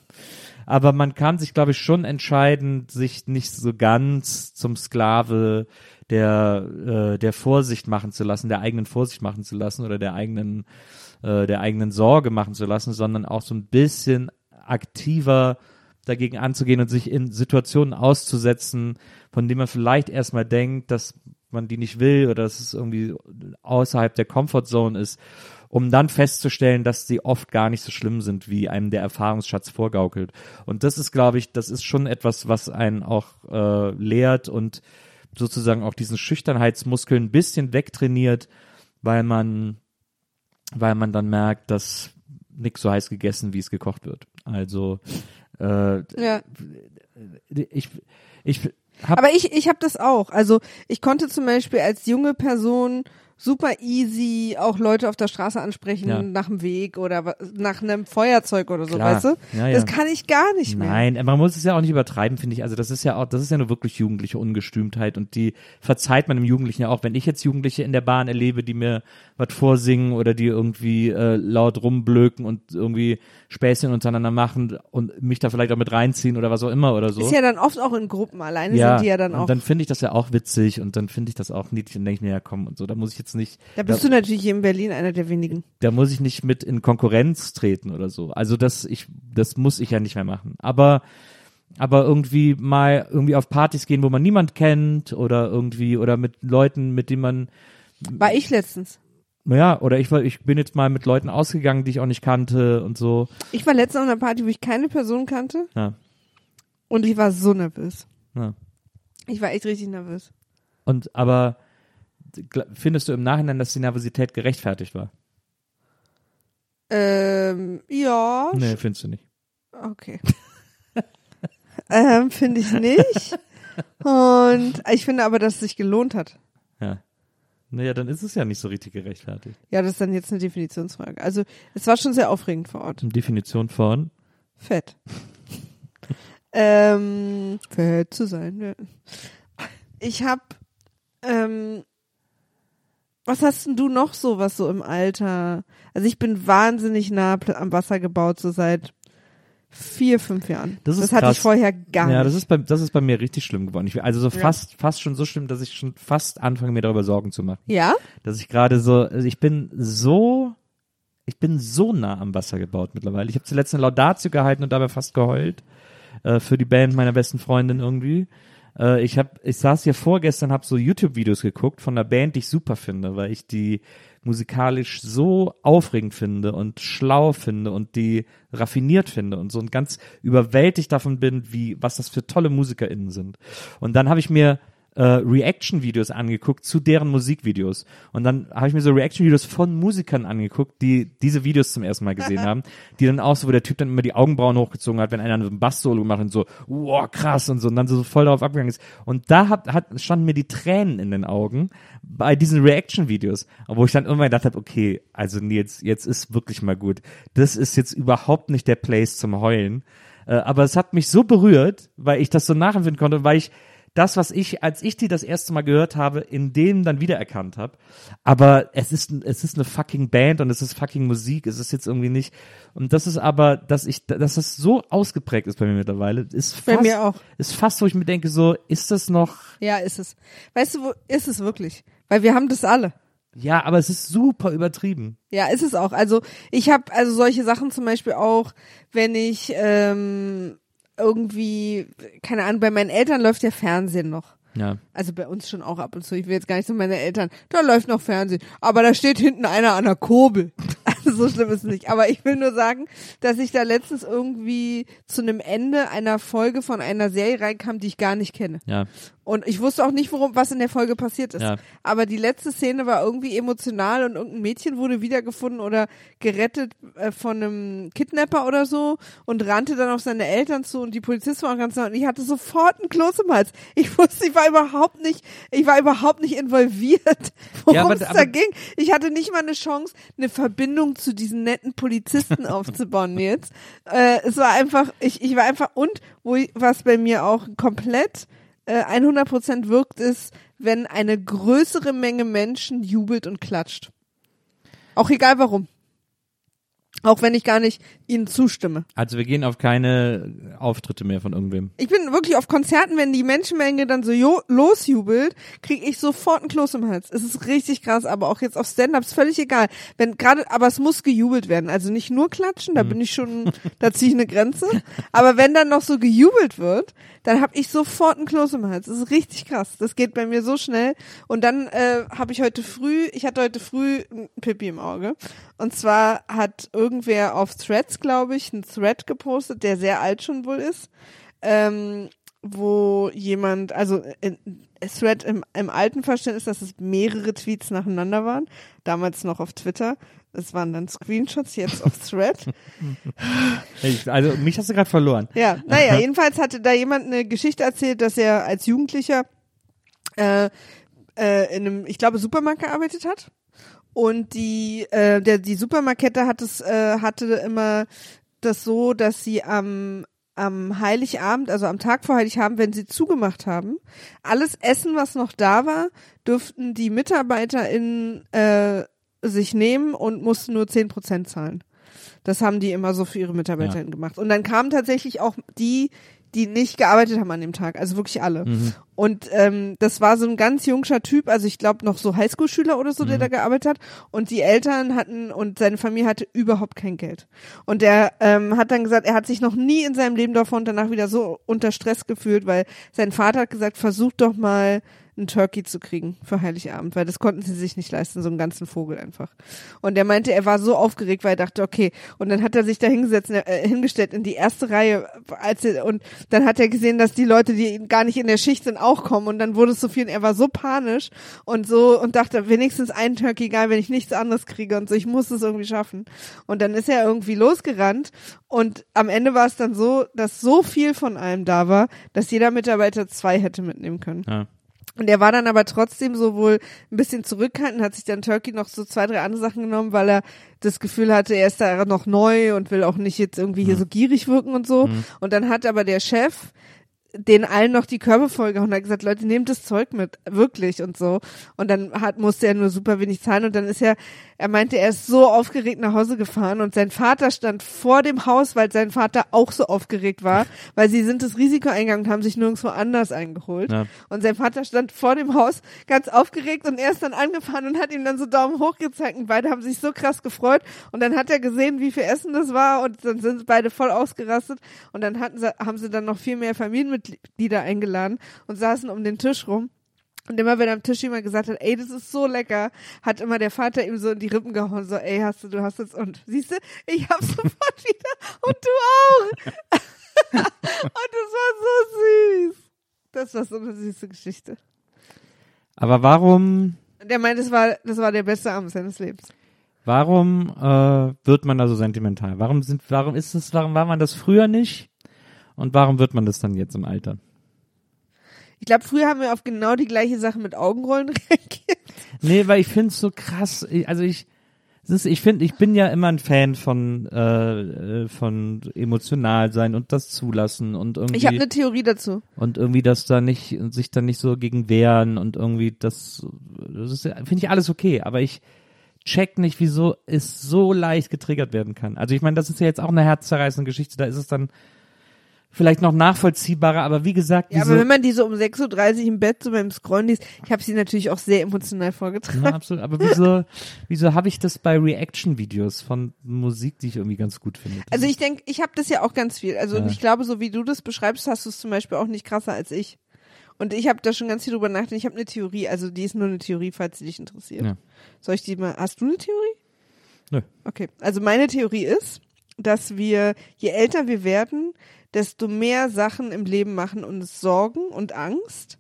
Aber man kann sich, glaube ich, schon entscheiden, sich nicht so ganz zum Sklave der, äh, der Vorsicht machen zu lassen, der eigenen Vorsicht machen zu lassen oder der eigenen, äh, der eigenen Sorge machen zu lassen, sondern auch so ein bisschen aktiver dagegen anzugehen und sich in Situationen auszusetzen, von denen man vielleicht erstmal denkt, dass man die nicht will oder dass es irgendwie außerhalb der Comfortzone ist, um dann festzustellen, dass sie oft gar nicht so schlimm sind, wie einem der Erfahrungsschatz vorgaukelt. Und das ist, glaube ich, das ist schon etwas, was einen auch äh, lehrt und sozusagen auch diesen Schüchternheitsmuskel ein bisschen wegtrainiert, weil man, weil man dann merkt, dass nichts so heiß gegessen, wie es gekocht wird. Also äh, Ja. ich, ich hab, Aber ich, ich habe das auch. Also ich konnte zum Beispiel als junge Person super easy auch Leute auf der Straße ansprechen Ja. nach dem Weg oder nach einem Feuerzeug oder so, Klar. weißt du? Ja, ja. Das kann ich gar nicht mehr. Nein, man muss es ja auch nicht übertreiben, finde ich. Also das ist ja auch, das ist ja nur wirklich jugendliche Ungestümtheit und die verzeiht man dem Jugendlichen ja auch. Wenn ich jetzt Jugendliche in der Bahn erlebe, die mir was vorsingen oder die irgendwie äh, laut rumblöken und irgendwie Späßchen untereinander machen und mich da vielleicht auch mit reinziehen oder was auch immer oder so. Ist ja dann oft auch in Gruppen. Alleine sind die ja dann auch. und dann finde ich das ja auch witzig und dann finde ich das auch niedlich und denke ich mir, ja komm und so, da muss ich jetzt nicht, da bist du natürlich hier in Berlin einer der wenigen. da muss ich nicht mit in Konkurrenz treten oder so. Also das ich das muss ich ja nicht mehr machen. Aber aber irgendwie mal irgendwie auf Partys gehen, wo man niemand kennt oder irgendwie oder mit Leuten, mit denen man War ich letztens. naja, oder ich war ich bin jetzt mal mit Leuten ausgegangen, die ich auch nicht kannte und so. Ich war letztens auf einer Party, wo ich keine Person kannte Ja. und ich war so nervös. ja. Ich war echt richtig nervös. Und aber findest du im Nachhinein, dass die Nervosität gerechtfertigt war? Ähm, ja. Nee, findest du nicht. Okay. [LAUGHS] ähm, finde ich nicht. Und ich finde aber, dass es sich gelohnt hat. Ja. Naja, dann ist es ja nicht so richtig gerechtfertigt. Ja, das ist dann jetzt eine Definitionsfrage. Also, es war schon sehr aufregend vor Ort. Definition von Fett. [LAUGHS] ähm, fett zu sein. Ja. Ich hab, ähm, was hast denn du noch so, was so im Alter? Also ich bin wahnsinnig nah am Wasser gebaut, so seit vier, fünf Jahren. Das ist hatte krass. ich vorher gar ja, nicht. das ist bei das ist bei mir richtig schlimm geworden. Ich, also so fast fast schon so schlimm, dass ich schon fast anfange mir darüber Sorgen zu machen, ja? dass ich gerade so also ich bin so ich bin so nah am Wasser gebaut mittlerweile. Ich habe zuletzt eine Laudatio gehalten und dabei fast geheult äh, für die Band meiner besten Freundin irgendwie. Äh, ich habe ich saß hier vorgestern, habe so YouTube Videos geguckt von einer Band, die ich super finde, weil ich die musikalisch so aufregend finde und schlau finde und die raffiniert finde und so und ganz überwältigt davon bin, wie was das für tolle MusikerInnen sind. Und dann habe ich mir äh, Reaction-Videos angeguckt zu deren Musikvideos. Und dann habe ich mir so Reaction-Videos von Musikern angeguckt, die diese Videos zum ersten Mal gesehen [LAUGHS] haben, die dann auch so, wo der Typ dann immer die Augenbrauen hochgezogen hat, wenn einer einen Bass-Solo gemacht hat und so, wow, krass und so, und dann so voll darauf abgegangen ist. Und da hat, hat, standen mir die Tränen in den Augen bei diesen Reaction-Videos, wo ich dann irgendwann gedacht habe, okay, also Nils, jetzt ist wirklich mal gut. Das ist jetzt überhaupt nicht der Place zum Heulen. Äh, aber es hat mich so berührt, weil ich das so nachempfinden konnte, weil ich das, was ich, als ich die das erste Mal gehört habe, in denen dann wiedererkannt habe. Aber es ist, es ist eine fucking Band und es ist fucking Musik. Es ist jetzt irgendwie nicht. Und das ist aber, dass ich, dass das so ausgeprägt ist bei mir mittlerweile, ist fast, Bei mir auch. ist fast, wo ich mir denke, so, ist das noch, Ja, ist es. Weißt du, wo ist es wirklich? Weil wir haben das alle. ja, aber es ist super übertrieben. Ja, ist es auch. Also ich habe also solche Sachen zum Beispiel auch, wenn ich ähm, irgendwie, keine Ahnung, bei meinen Eltern läuft ja Fernsehen noch. Ja. Also bei uns schon auch ab und zu. Ich will jetzt gar nicht so meine Eltern. Da läuft noch Fernsehen. Aber da steht hinten einer an der Kurbel. [LAUGHS] Also so schlimm ist es nicht. Aber ich will nur sagen, dass ich da letztens irgendwie zu einem Ende einer Folge von einer Serie reinkam, die ich gar nicht kenne. Ja. Und ich wusste auch nicht, worum was in der Folge passiert ist. Ja. Aber die letzte Szene war irgendwie emotional und irgendein Mädchen wurde wiedergefunden oder gerettet äh, von einem Kidnapper oder so und rannte dann auf seine Eltern zu und die Polizisten waren ganz nah und ich hatte sofort einen Kloß im Hals. Ich wusste, ich war überhaupt nicht, ich war überhaupt nicht involviert, [LAUGHS] worum Ja, es da aber- ging. Ich hatte nicht mal eine Chance, eine Verbindung zu diesen netten Polizisten [LAUGHS] aufzubauen jetzt. Äh, es war einfach, ich, ich war einfach, und wo ich, was bei mir auch komplett äh, 100% wirkt, ist, wenn eine größere Menge Menschen jubelt und klatscht. Auch egal warum. Auch wenn ich gar nicht ihnen zustimme. Also wir gehen auf keine Auftritte mehr von irgendwem. Ich bin wirklich auf Konzerten, wenn die Menschenmenge dann so losjubelt, kriege ich sofort einen Kloß im Hals. Es ist richtig krass, aber auch jetzt auf Stand-ups völlig egal. Wenn gerade, aber es muss gejubelt werden. Also nicht nur klatschen, da bin ich schon, [LAUGHS] da ziehe ich eine Grenze. Aber wenn dann noch so gejubelt wird, dann habe ich sofort einen Kloß im Hals. Das ist richtig krass. Das geht bei mir so schnell. Und dann äh, habe ich heute früh, ich hatte heute früh ein Pipi im Auge. Und zwar hat irgendwer auf Threads, glaube ich, einen Thread gepostet, der sehr alt schon wohl ist, ähm, wo jemand, also in, Thread im, im alten Verständnis, dass es mehrere Tweets nacheinander waren, damals noch auf Twitter. Es waren dann Screenshots, jetzt auf Thread. [LAUGHS] Also mich hast du gerade verloren. Ja, naja, [LAUGHS] jedenfalls hatte da jemand eine Geschichte erzählt, dass er als Jugendlicher äh, äh, in einem, ich glaube, Supermarkt gearbeitet hat. Und die, äh, der, die Supermarkette hat es, äh, hatte immer das so, dass sie am am Heiligabend, also am Tag vor Heiligabend, wenn sie zugemacht haben, alles Essen, was noch da war, dürften die MitarbeiterInnen äh, sich nehmen und mussten nur zehn Prozent zahlen. Das haben die immer so für ihre MitarbeiterInnen Ja. gemacht. Und dann kamen tatsächlich auch die, die nicht gearbeitet haben an dem Tag, also wirklich alle. Und ähm, das war so ein ganz jungscher Typ, also ich glaube noch so Highschool-Schüler oder so, der da gearbeitet hat. Und die Eltern hatten und seine Familie hatte überhaupt kein Geld. Und er ähm, hat dann gesagt, er hat sich noch nie in seinem Leben davor und danach wieder so unter Stress gefühlt, weil sein Vater hat gesagt, versuch doch mal einen Turkey zu kriegen für Heiligabend, weil das konnten sie sich nicht leisten, so einen ganzen Vogel einfach. Und er meinte, er war so aufgeregt, weil er dachte, okay, und dann hat er sich da hingesetzt, äh, hingestellt in die erste Reihe, als er, und dann hat er gesehen, dass die Leute, die gar nicht in der Schicht sind, auch kommen und dann wurde es so viel und er war so panisch und so und dachte, wenigstens einen Turkey, egal, wenn ich nichts anderes kriege und so, ich muss es irgendwie schaffen. Und dann ist er irgendwie losgerannt und am Ende war es dann so, dass so viel von allem da war, dass jeder Mitarbeiter zwei hätte mitnehmen können. Ja. Und er war dann aber trotzdem so wohl ein bisschen zurückhaltend, hat sich dann Turkey noch so zwei, drei andere Sachen genommen, weil er das Gefühl hatte, er ist da noch neu und will auch nicht jetzt irgendwie hier so gierig wirken und so. Und dann hat aber der Chef den allen noch die Körbe vollgehauen und hat gesagt, Leute, nehmt das Zeug mit, wirklich und so. Und dann hat, musste er nur super wenig zahlen und dann ist er, er meinte, er ist so aufgeregt nach Hause gefahren und sein Vater stand vor dem Haus, weil sein Vater auch so aufgeregt war, [LAUGHS] weil sie sind das Risiko eingegangen und haben sich nirgendwo anders eingeholt. Ja. Und sein Vater stand vor dem Haus ganz aufgeregt und er ist dann angefahren und hat ihm dann so Daumen hoch gezeigt und beide haben sich so krass gefreut und dann hat er gesehen, wie viel Essen das war und dann sind beide voll ausgerastet und dann hatten sie, haben sie dann noch viel mehr Familienmitglieder eingeladen und saßen um den Tisch rum. Und immer wenn am Tisch jemand gesagt hat, ey, das ist so lecker, hat immer der Vater ihm so in die Rippen gehauen, so, ey, hast du, du hast jetzt, und siehst du, ich hab [LAUGHS] sofort wieder, und du auch. [LAUGHS] und das war so süß. Das war so eine süße Geschichte. Aber warum, Der meint, das war, das war der beste Abend seines Lebens. warum äh, wird man da so sentimental? Warum sind, warum ist es, warum war man das früher nicht? Und warum wird man das dann jetzt im Alter? Ich glaube, früher haben wir auf genau die gleiche Sache mit Augenrollen [LAUGHS] reagiert. Nee, weil ich finde es so krass. Also ich, ist, ich finde, ich bin ja immer ein Fan von äh, äh, von emotional sein und das zulassen und irgendwie Ich habe eine Theorie dazu. und irgendwie das da nicht sich dann nicht so gegen wehren und irgendwie das, das ist ja- finde ich alles okay, aber ich check nicht, wieso es so leicht getriggert werden kann. Also ich meine, das ist ja jetzt auch eine herzzerreißende Geschichte, da ist es dann vielleicht noch nachvollziehbarer, aber wie gesagt, Ja, aber wenn man die so um 6.30 Uhr im Bett so beim Scrollen liest, ich habe sie natürlich auch sehr emotional vorgetragen. Ja, absolut. Aber wieso, wieso habe ich das bei Reaction-Videos von Musik, die ich irgendwie ganz gut finde? Also ich denke, ich habe das ja auch ganz viel. Also Ja. ich glaube, so wie du das beschreibst, hast du es zum Beispiel auch nicht krasser als ich. Und ich habe da schon ganz viel drüber nachgedacht. Ich habe eine Theorie, also die ist nur eine Theorie, falls sie dich interessiert. Ja. Soll ich die mal, hast du eine Theorie? Nö. Okay, also meine Theorie ist, dass wir, je älter wir werden, desto mehr Sachen im Leben machen uns Sorgen und Angst.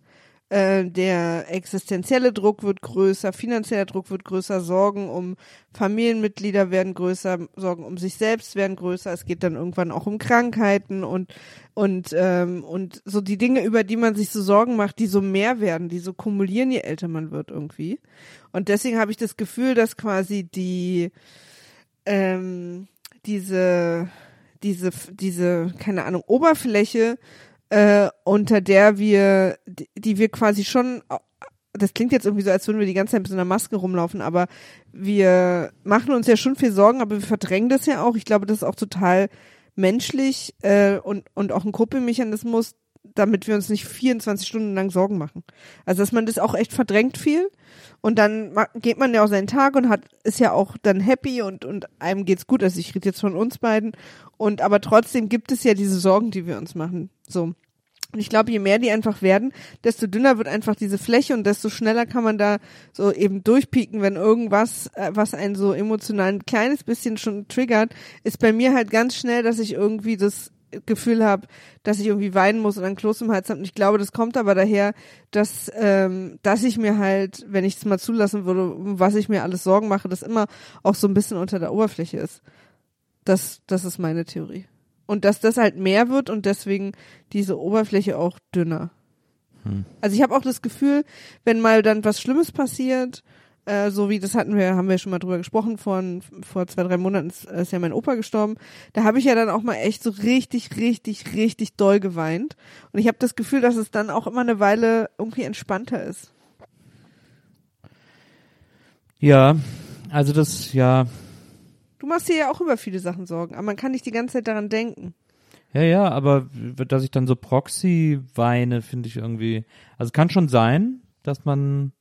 Äh, der existenzielle Druck wird größer, finanzieller Druck wird größer, Sorgen um Familienmitglieder werden größer, Sorgen um sich selbst werden größer. Es geht dann irgendwann auch um Krankheiten und und ähm, und so die Dinge, über die man sich so Sorgen macht, die so mehr werden, die so kumulieren, je älter man wird irgendwie. Und deswegen habe ich das Gefühl, dass quasi die ähm, diese, diese, diese, keine Ahnung, Oberfläche, äh, unter der wir, die, die wir quasi schon das klingt jetzt irgendwie so, als würden wir die ganze Zeit mit so einer Maske rumlaufen, aber wir machen uns ja schon viel Sorgen, aber wir verdrängen das ja auch. Ich glaube, das ist auch total menschlich äh, und, und auch ein Gruppemechanismus, damit wir uns nicht 24 Stunden lang Sorgen machen. Also dass man das auch echt verdrängt viel und dann geht man ja auch seinen Tag und hat ist ja auch dann happy und und einem geht's gut. Also ich rede jetzt von uns beiden und aber trotzdem gibt es ja diese Sorgen, die wir uns machen. So. Und ich glaube, je mehr die einfach werden, desto dünner wird einfach diese Fläche und desto schneller kann man da so eben durchpieken, wenn irgendwas, äh, was einen so emotional ein kleines bisschen schon triggert, ist bei mir halt ganz schnell, dass ich irgendwie das Gefühl habe, dass ich irgendwie weinen muss und ein Kloß im Hals habe. Und ich glaube, das kommt aber daher, dass, ähm, dass ich mir halt, wenn ich es mal zulassen würde, um was ich mir alles Sorgen mache, das immer auch so ein bisschen unter der Oberfläche ist. Das, das ist meine Theorie. Und dass das halt mehr wird und deswegen diese Oberfläche auch dünner. Hm. Also ich habe auch das Gefühl, wenn mal dann was Schlimmes passiert, äh, so wie das hatten wir, haben wir schon mal drüber gesprochen, von, vor zwei, drei Monaten ist, ist ja mein Opa gestorben, da habe ich ja dann auch mal echt so richtig, richtig, richtig doll geweint. Und ich habe das Gefühl, dass es dann auch immer eine Weile irgendwie entspannter ist. Ja, also das, ja, Du machst dir ja auch über viele Sachen Sorgen, aber man kann nicht die ganze Zeit daran denken. Ja, ja, aber dass ich dann so Proxy weine, finde ich irgendwie. Also kann schon sein, dass man.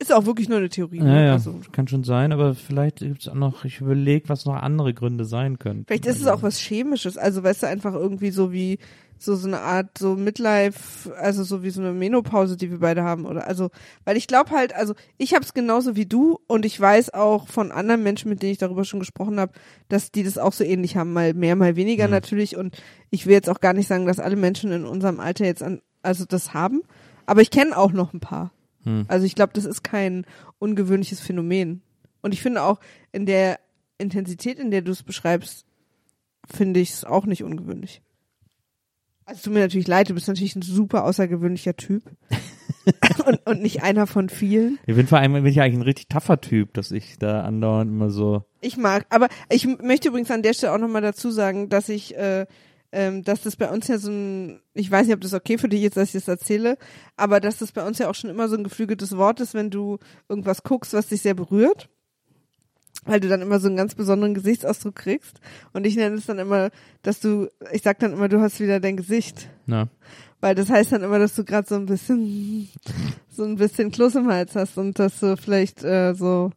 Ist auch wirklich nur eine Theorie. Ja, ne? ja also. kann schon sein, aber vielleicht gibt es auch noch, ich überlege, was noch andere Gründe sein können. Vielleicht ist es auch was Chemisches, also weißt du, einfach irgendwie so wie so so eine Art so Midlife, also so wie so eine Menopause, die wir beide haben oder also, weil ich glaube halt, also ich habe es genauso wie du und ich weiß auch von anderen Menschen, mit denen ich darüber schon gesprochen habe, dass die das auch so ähnlich haben, mal mehr, mal weniger mhm. natürlich und ich will jetzt auch gar nicht sagen, dass alle Menschen in unserem Alter jetzt an also das haben, aber ich kenne auch noch ein paar. Mhm. Also ich glaube, das ist kein ungewöhnliches Phänomen und ich finde auch in der Intensität, in der du es beschreibst, finde ich es auch nicht ungewöhnlich. Also tut mir natürlich leid, du bist natürlich ein super außergewöhnlicher Typ. [LAUGHS] und, und nicht einer von vielen. Ich bin vor allem bin ich eigentlich ein richtig taffer Typ, dass ich da andauernd immer so. Ich mag, aber ich möchte übrigens an der Stelle auch nochmal dazu sagen, dass ich, äh, ähm, dass das bei uns ja so ein, ich weiß nicht, ob das okay für dich ist, dass ich das erzähle, aber dass das bei uns ja auch schon immer so ein geflügeltes Wort ist, wenn du irgendwas guckst, was dich sehr berührt weil du dann immer so einen ganz besonderen Gesichtsausdruck kriegst. Und ich nenne es dann immer, dass du, ich sag dann immer, du hast wieder dein Gesicht. Ja. Weil das heißt dann immer, dass du gerade so ein bisschen, [LAUGHS] so ein bisschen Kloß im Hals hast und dass du vielleicht äh, so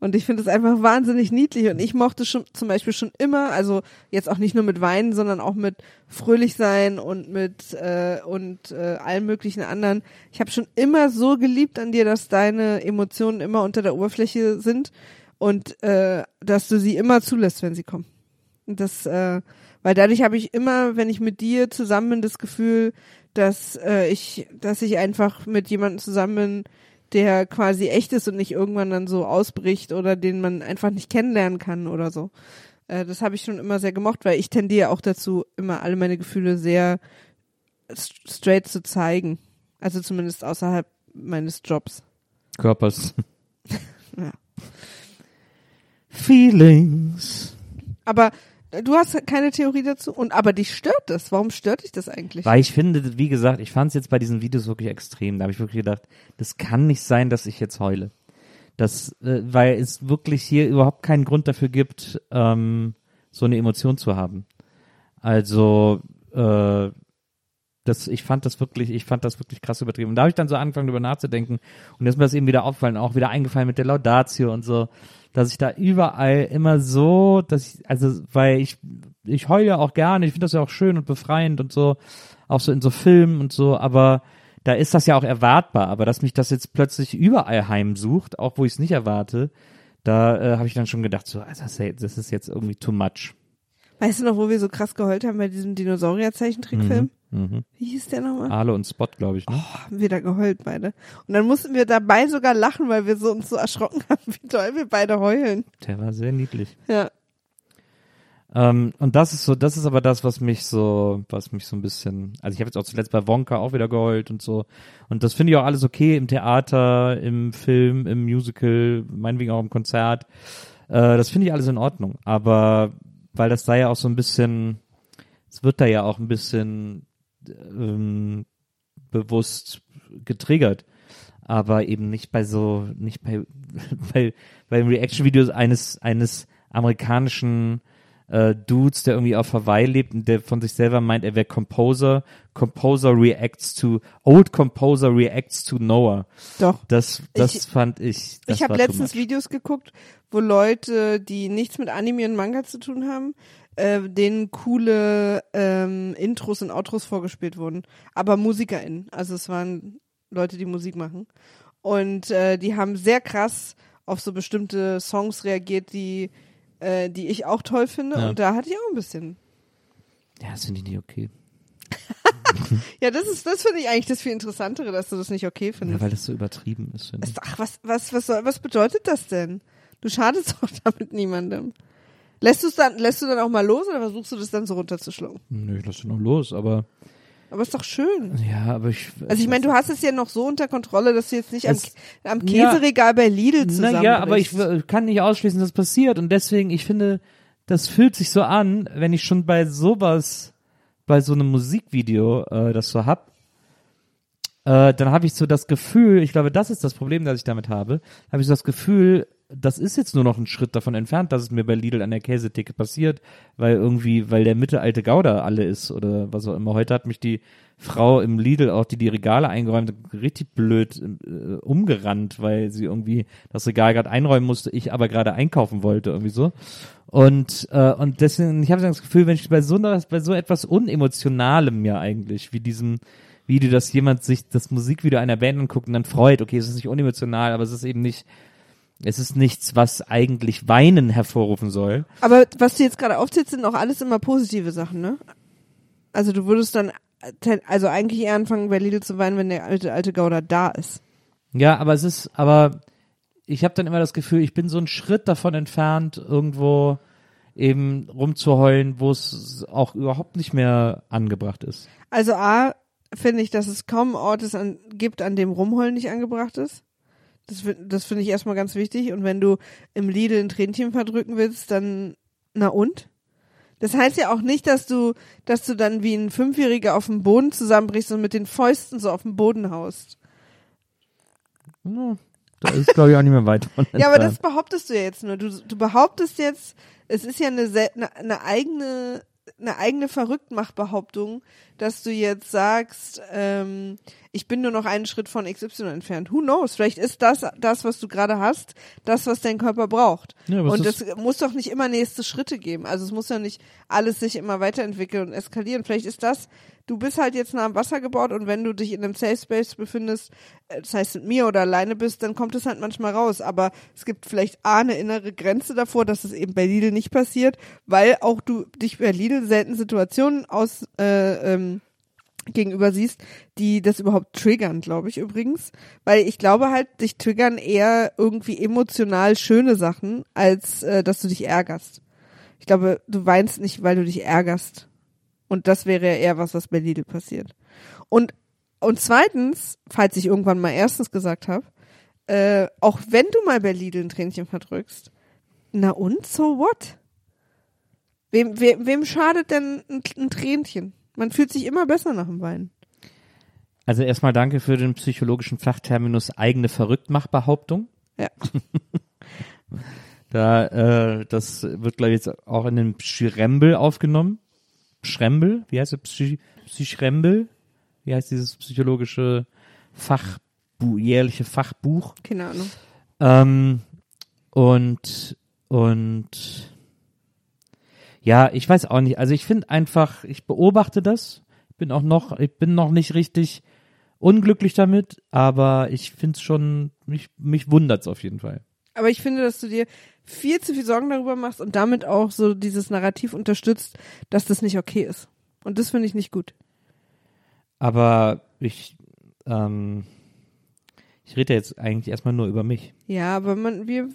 und ich finde es einfach wahnsinnig niedlich. Und ich mochte schon zum Beispiel schon immer, also jetzt auch nicht nur mit Weinen, sondern auch mit fröhlich sein und mit äh, und äh, allen möglichen anderen. Ich habe schon immer so geliebt an dir, dass deine Emotionen immer unter der Oberfläche sind und äh, dass du sie immer zulässt, wenn sie kommen. Und das, äh, weil dadurch habe ich immer, wenn ich mit dir zusammen bin, das Gefühl, dass äh, ich, dass ich einfach mit jemandem zusammen bin, der quasi echt ist und nicht irgendwann dann so ausbricht oder den man einfach nicht kennenlernen kann oder so. Äh, das habe ich schon immer sehr gemocht, weil ich tendiere auch dazu, immer alle meine Gefühle sehr straight zu zeigen. Also zumindest außerhalb meines Jobs. Körpers. [LAUGHS] ja. Feelings. Aber du hast keine Theorie dazu und aber dich stört das. Warum stört dich das eigentlich? Weil ich finde, wie gesagt, ich fand es jetzt bei diesen Videos wirklich extrem. Da habe ich wirklich gedacht, das kann nicht sein, dass ich jetzt heule. Das, äh, weil es wirklich hier überhaupt keinen Grund dafür gibt, ähm, so eine Emotion zu haben. Also äh, das, ich fand das wirklich, ich fand das wirklich krass übertrieben. Und da habe ich dann so angefangen, darüber nachzudenken. Und jetzt ist mir das eben wieder aufgefallen, auch wieder eingefallen mit der Laudatio und so dass ich da überall immer so, dass ich, also, weil ich, ich heule auch gerne, ich finde das ja auch schön und befreiend und so, auch so in so Filmen und so, aber da ist das ja auch erwartbar, aber dass mich das jetzt plötzlich überall heimsucht, auch wo ich es nicht erwarte, da äh, habe ich dann schon gedacht, so, also das ist jetzt irgendwie too much. Weißt du noch, wo wir so krass geheult haben bei diesem Dinosaurier-Zeichentrickfilm? Mhm, mh. Wie hieß der nochmal? Arlo und Spot, glaube ich. Ne? Oh, haben wir da geheult beide. Und dann mussten wir dabei sogar lachen, weil wir so uns so erschrocken [LAUGHS] haben, wie toll wir beide heulen. Der war sehr niedlich. Ja. Ähm, und das ist so, das ist aber das, was mich so, was mich so ein bisschen, also ich habe jetzt auch zuletzt bei Wonka auch wieder geheult und so. Und das finde ich auch alles okay im Theater, im Film, im Musical, meinetwegen auch im Konzert. Äh, das finde ich alles in Ordnung. Aber weil das da ja auch so ein bisschen, es wird da ja auch ein bisschen ähm, bewusst getriggert. aber eben nicht bei so, nicht bei, [LAUGHS] bei, bei Reaction-Videos eines, eines amerikanischen äh, Dudes, der irgendwie auf Hawaii lebt und der von sich selber meint, er wäre Composer. Composer reacts to, old Composer reacts to Noah. Doch. Das, das Ich- fand ich. Das ich habe letztens. Videos geguckt, wo Leute, die nichts mit Anime und Manga zu tun haben, äh, denen coole ähm, Intros und Outros vorgespielt wurden. Aber MusikerInnen. Also es waren Leute, die Musik machen. Und äh, die haben sehr krass auf so bestimmte Songs reagiert, die, äh, die ich auch toll finde. Ja. Und da hatte ich auch ein bisschen. Ja, das finde ich nicht okay. [LAUGHS] Ja, das ist, das finde ich eigentlich das viel interessantere, dass du das nicht okay Ja, findest. weil das so übertrieben ist. Finde ich. Ach, was, was, was, soll, was bedeutet das denn? Du schadest [LAUGHS] doch damit niemandem. Lässt, du's dann, lässt du dann auch mal los oder versuchst du das dann so runterzuschlucken? Nö, ich lasse noch los, aber Aber ist doch schön. ja, aber ich. Also ich meine, du hast es ja noch so unter Kontrolle, dass du jetzt nicht am, am Ja. Käseregal bei Lidl zusammenbrichst. Naja, aber ich kann nicht ausschließen, dass es passiert. Und deswegen, ich finde, das fühlt sich so an, wenn ich schon bei sowas, bei so einem Musikvideo äh, das so hab, äh, dann habe ich so das Gefühl, ich glaube, das ist das Problem, das ich damit habe, habe ich so das Gefühl, das ist jetzt nur noch ein Schritt davon entfernt, dass es mir bei Lidl an der Käsetheke passiert, weil irgendwie, weil der mittelalte Gauder alle ist oder was auch immer. Heute hat mich die Frau im Lidl auch, die die Regale eingeräumt richtig blöd äh, umgerannt, weil sie irgendwie das Regal gerade einräumen musste, ich aber gerade einkaufen wollte, irgendwie so. Und, äh, und deswegen, ich habe das Gefühl, wenn ich bei so, bei so etwas Unemotionalem ja eigentlich, wie diesem Video, dass jemand sich das Musikvideo einer Band anguckt und dann freut, okay, es ist nicht unemotional, aber es ist eben nicht, es ist nichts, was eigentlich Weinen hervorrufen soll. Aber was du jetzt gerade aufzählst, sind auch alles immer positive Sachen, ne? Also du würdest dann, te- also eigentlich eher anfangen, bei Lidl zu weinen, wenn der alte, alte Gauder da ist. Ja, aber es ist, aber ich habe dann immer das Gefühl, ich bin so einen Schritt davon entfernt, irgendwo eben rumzuheulen, wo es auch überhaupt nicht mehr angebracht ist. Also A, finde ich, dass es kaum einen Ort ist, an, gibt, an dem Rumheulen nicht angebracht ist. Das, das finde ich erstmal ganz wichtig. Und wenn du im Lidl ein Tränchen verdrücken willst, dann, na und? Das heißt ja auch nicht, dass du, dass du dann wie ein Fünfjähriger auf dem Boden zusammenbrichst und mit den Fäusten so auf den Boden haust. Ja, da ist, glaube ich, auch nicht mehr weit Ja, aber das behauptest du ja jetzt nur. Du, du behauptest jetzt, es ist ja eine, eine eigene, eine eigene Verrücktmachbehauptung, dass du jetzt sagst, ähm, ich bin nur noch einen Schritt von XY entfernt. Who knows? Vielleicht ist das, das, was du gerade hast, das, was dein Körper braucht. Ja, und es muss doch nicht immer nächste Schritte geben. Also es muss ja nicht alles sich immer weiterentwickeln und eskalieren. Vielleicht ist das, du bist halt jetzt nah am Wasser gebaut und wenn du dich in einem Safe Space befindest, äh, das heißt mit mir oder alleine bist, dann kommt es halt manchmal raus. Aber es gibt vielleicht A, eine innere Grenze davor, dass es eben bei Lidl nicht passiert, weil auch du dich bei Lidl selten Situationen aus äh, ähm, gegenüber siehst, die das überhaupt triggern, glaube ich übrigens. Weil ich glaube halt, dich triggern eher irgendwie emotional schöne Sachen, als äh, dass du dich ärgerst. Ich glaube, du weinst nicht, weil du dich ärgerst. Und das wäre ja eher was, was bei Lidl passiert. Und, und zweitens, falls ich irgendwann mal erstens gesagt habe, äh, auch wenn du mal bei Lidl ein Tränchen verdrückst, na und, so what? Wem, wem, wem schadet denn ein, ein Tränchen? Man fühlt sich immer besser nach dem Weinen. Also erstmal danke für den psychologischen Fachterminus eigene Verrücktmachbehauptung. Ja. [LAUGHS] Da, äh, das wird, glaube ich, jetzt auch in den Schrembel aufgenommen. Schrembel? Wie heißt der Psy Psychrembel? Wie heißt dieses psychologische Fachbuch, jährliche Fachbuch? Keine Ahnung. Ähm, und, und ja, ich weiß auch nicht. Also ich finde einfach, ich beobachte das. Ich bin auch noch, ich bin noch nicht richtig unglücklich damit, aber ich finde es schon, mich, mich wundert's auf jeden Fall. Aber ich finde, dass du dir viel zu viel Sorgen darüber machst und damit auch so dieses Narrativ unterstützt, dass das nicht okay ist. Und das finde ich nicht gut. Aber ich, ähm, ich rede jetzt eigentlich erstmal nur über mich. Ja, aber man, wir,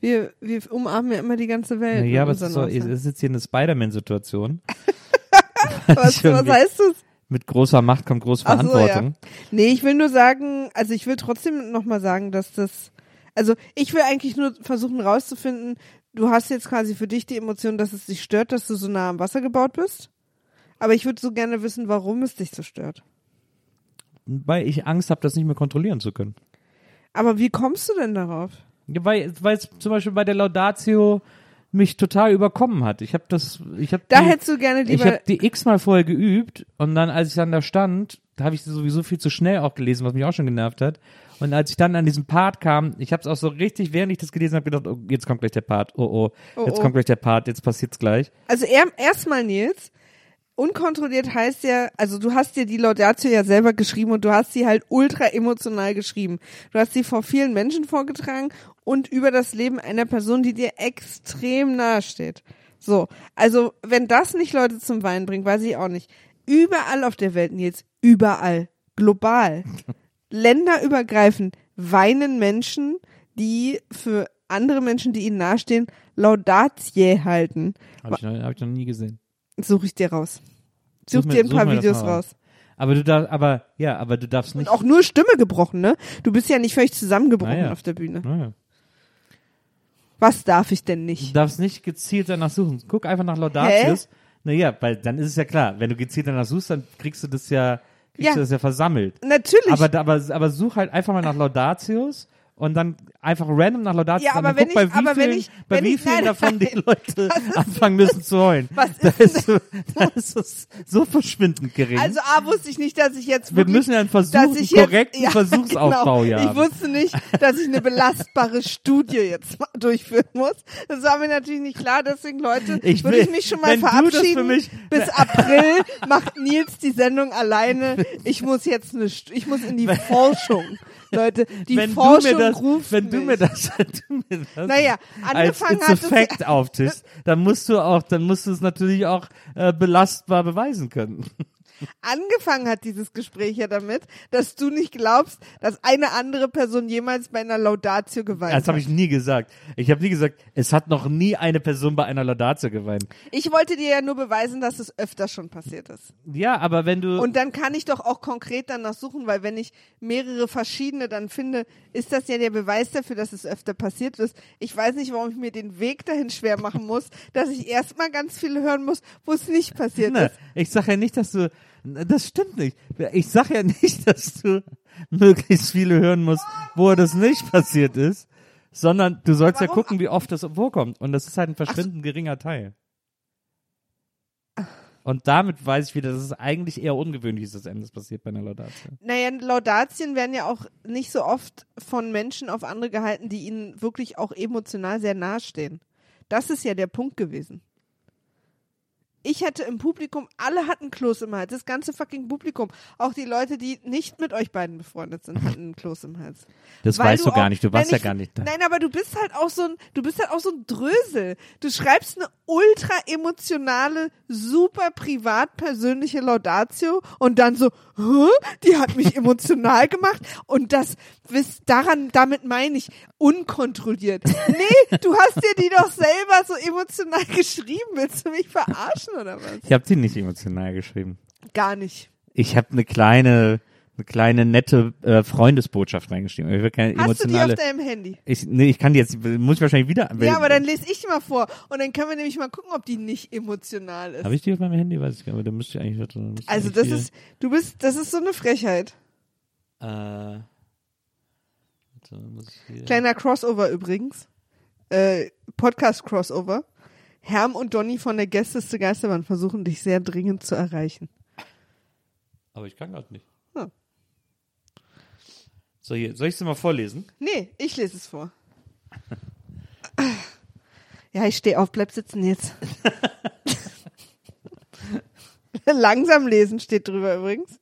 wir, wir umarmen ja immer die ganze Welt. ja, aber es ist, so, es ist jetzt hier eine Spider-Man-Situation. [LAUGHS] was, was heißt das? Mit großer Macht kommt große Ach so, Verantwortung. Nee, ich will nur sagen, also ich will trotzdem nochmal sagen, dass das, also ich will eigentlich nur versuchen rauszufinden, du hast jetzt quasi für dich die Emotion, dass es dich stört, dass du so nah am Wasser gebaut bist. Aber ich würde so gerne wissen, warum es dich so stört. Weil ich Angst habe, das nicht mehr kontrollieren zu können. Aber wie kommst du denn darauf? Ja, weil, weil es zum Beispiel bei der Laudatio mich total überkommen hat. Ich habe das, ich habe Da die, hättest du gerne ich lieber. habe die x-mal vorher geübt und dann, als ich dann da stand, da habe ich sie sowieso viel zu schnell auch gelesen, was mich auch schon genervt hat. Und als ich dann an diesen Part kam, ich habe es auch so richtig, während ich das gelesen habe, gedacht, oh, jetzt kommt gleich der Part, oh oh, Oh, jetzt oh. kommt gleich der Part, jetzt passiert's gleich. Also er, erstmal Nils, unkontrolliert heißt ja, also du hast dir die Laudatio ja selber geschrieben und du hast sie halt ultra emotional geschrieben. Du hast sie vor vielen Menschen vorgetragen und über das Leben einer Person, die dir extrem nahe steht. So, also wenn das nicht Leute zum Weinen bringt, weiß ich auch nicht. Überall auf der Welt, Nils, überall, global, [LAUGHS] länderübergreifend weinen Menschen, die für andere Menschen, die ihnen nahestehen, Laudatie halten. Habe ich, noch- hab ich noch nie gesehen. Suche ich dir raus. Such Such mir- dir ein paar Videos raus. Aber du darfst, aber, ja, aber du darfst nicht. Und auch nur Stimme gebrochen, ne? Du bist ja nicht völlig zusammengebrochen Naja. auf der Bühne. Naja. Was darf ich denn Du nicht? darfst nicht gezielt danach suchen. Guck einfach nach Laudatius. Naja, weil dann ist es ja klar, wenn du gezielt danach suchst, dann kriegst du das ja, kriegst Ja. du das ja versammelt. Natürlich. Aber, aber, aber such halt einfach mal nach Laudatius und dann einfach random nach Laudatius. Ja, aber wenn guck, ich- bei wie aber wenn vielen, ich- bei wie vielen davon die. [LAUGHS] Leute ist anfangen müssen zu heulen. Was da ist ist, so, [LAUGHS] da ist so verschwindend gering. also A wusste ich nicht, dass ich jetzt Wir wirklich, müssen ja einen Versuch, dass einen ich jetzt, korrekten ja, [LAUGHS] Versuchsaufbau genau. hier Ich wusste nicht, dass ich eine belastbare Studie jetzt mal durchführen muss. Das war mir natürlich nicht klar, deswegen Leute, Ich würde will- ich mich schon mal das für verabschieden. mich- Bis April macht Nils die Sendung alleine. Ich muss jetzt eine, ich muss in die Forschung. Leute, die wenn Forschung du mir das, ruft wenn du mir das, [LAUGHS] wenn du mir das [LAUGHS] Naja, als angefangen It's hat a es Fact auftischst, dann musst du auch, dann musst du es natürlich auch äh, belastbar beweisen können. [LAUGHS] Angefangen hat dieses Gespräch ja damit, dass du nicht glaubst, dass eine andere Person jemals bei einer Laudatio geweint Das habe hat. ich nie gesagt. Ich habe nie gesagt, es hat noch nie eine Person bei einer Laudatio geweint. Ich wollte dir ja nur beweisen, dass es öfter schon passiert ist. Ja, aber wenn du Und dann kann ich doch auch konkret danach suchen, weil wenn ich mehrere verschiedene dann finde, ist das ja der Beweis dafür, dass es öfter passiert ist. Ich weiß nicht, warum ich mir den Weg dahin schwer machen muss, dass ich erstmal ganz viele hören muss, wo es nicht passiert Ne, ist. ich sag ja nicht, dass du das stimmt nicht. Ich sag ja nicht, [LAUGHS] dass du möglichst viele hören musst, wo das nicht passiert ist, sondern du sollst ja Warum? gucken, wie oft das vorkommt und das ist halt ein verschwindend geringer Teil. Und damit weiß ich wieder, dass es eigentlich eher ungewöhnlich ist, dass Endes passiert bei einer Laudatio. Naja, Laudatien werden ja auch nicht so oft von Menschen auf andere gehalten, die ihnen wirklich auch emotional sehr nahestehen. Das ist ja der Punkt gewesen. Ich hatte im Publikum, alle hatten Kloß im Hals, das ganze fucking Publikum. Auch die Leute, die nicht mit euch beiden befreundet sind, hatten einen Kloß im Hals. Das Weil weißt du gar auch- nicht, du warst ja ich- gar nicht da. Nein, aber du bist halt auch so ein, du bist halt auch so ein Drösel. Du schreibst eine ultra emotionale, super privat persönliche Laudatio und dann so, Hä? die hat mich emotional gemacht und das, wisst, daran, damit meine ich unkontrolliert. Nee, du hast dir die doch selber so emotional [LAUGHS] geschrieben. Willst du mich verarschen oder was? Ich habe sie nicht emotional geschrieben. Gar nicht. Ich habe eine kleine, eine kleine nette äh, Freundesbotschaft reingeschrieben. Ich will keine Hast du die auf deinem Handy? ich, nee, ich kann die jetzt, muss ich wahrscheinlich wieder. Ja, aber dann lese ich die mal vor und dann können wir nämlich mal gucken, ob die nicht emotional ist. Habe ich die auf meinem Handy? Weiß ich gar nicht. Aber da müsste ich eigentlich. da müsste Also das hier- ist, du bist, das ist so eine Frechheit. Äh. Kleiner Crossover übrigens. Äh, Podcast-Crossover. Herm und Donny von der Gästeste Geisterbahn versuchen dich sehr dringend zu erreichen. Aber ich kann gerade nicht. Hm. So, hier, soll ich sie mal vorlesen? Nee, ich lese es vor. [LAUGHS] Ja, ich stehe auf, bleib sitzen jetzt. [LAUGHS] Langsam lesen steht drüber übrigens.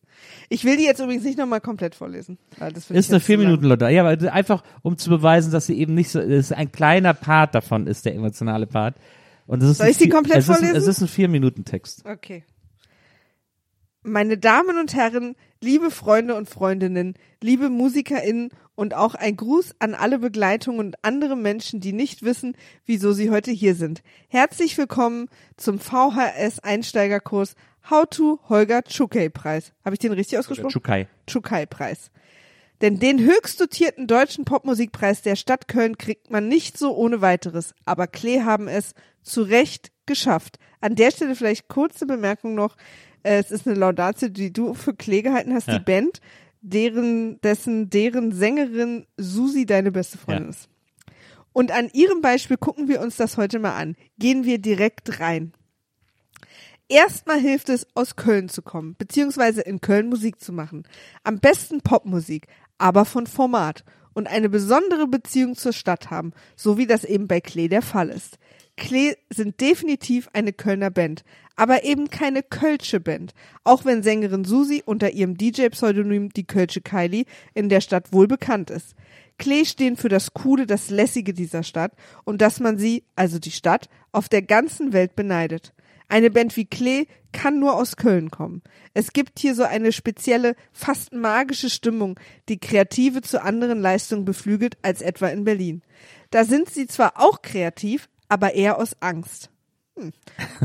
Ich will die jetzt übrigens nicht nochmal komplett vorlesen. Ist eine vier. Minuten Leute. Ja, aber einfach um zu beweisen, dass sie eben nicht so, es ist ein kleiner Part davon ist der emotionale Part. Und es ist Soll ich die komplett es ist, vorlesen? Es ist ein vier Minuten Text. Okay. Meine Damen und Herren, liebe Freunde und Freundinnen, liebe MusikerInnen und auch ein Gruß an alle Begleitungen und andere Menschen, die nicht wissen, wieso sie heute hier sind. Herzlich willkommen zum VHS Einsteigerkurs How to Holger Czukay Preis. Habe ich den richtig ausgesprochen? Chukai. Czukay-Preis. Denn den höchst dotierten deutschen Popmusikpreis der Stadt Köln kriegt man nicht so ohne weiteres. Aber Klee haben es zu Recht geschafft. An der Stelle vielleicht kurze Bemerkung noch. Äh, Es ist eine Laudatio, die du für Klee gehalten hast, Ja. die Band. deren, dessen, deren Sängerin Susi deine beste Freundin Ja. ist. Und an ihrem Beispiel gucken wir uns das heute mal an. Gehen wir direkt rein. Erstmal hilft es, aus Köln zu kommen, beziehungsweise in Köln Musik zu machen. Am besten Popmusik, aber von Format und eine besondere Beziehung zur Stadt haben, so wie das eben bei Klee der Fall ist. Klee sind definitiv eine Kölner Band, aber eben keine Kölsche Band, auch wenn Sängerin Susi unter ihrem DJ-Pseudonym die Kölsche Kylie in der Stadt wohl bekannt ist. Klee stehen für das Coole, das Lässige dieser Stadt und dass man sie, also die Stadt, auf der ganzen Welt beneidet. Eine Band wie Klee kann nur aus Köln kommen. Es gibt hier so eine spezielle, fast magische Stimmung, die Kreative zu anderen Leistungen beflügelt als etwa in Berlin. Da sind sie zwar auch kreativ, aber eher aus Angst. Hm.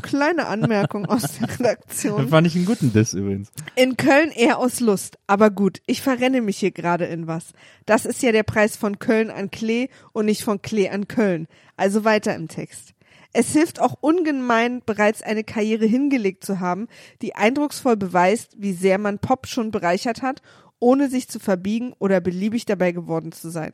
Kleine Anmerkung aus der [LAUGHS] Redaktion. Dann fand ich einen guten Diss übrigens. In Köln eher aus Lust. Aber gut, ich verrenne mich hier gerade in was. Das ist ja der Preis von Köln an Klee und nicht von Klee an Köln. Also weiter im Text. Es hilft auch ungemein, bereits eine Karriere hingelegt zu haben, die eindrucksvoll beweist, wie sehr man Pop schon bereichert hat, ohne sich zu verbiegen oder beliebig dabei geworden zu sein.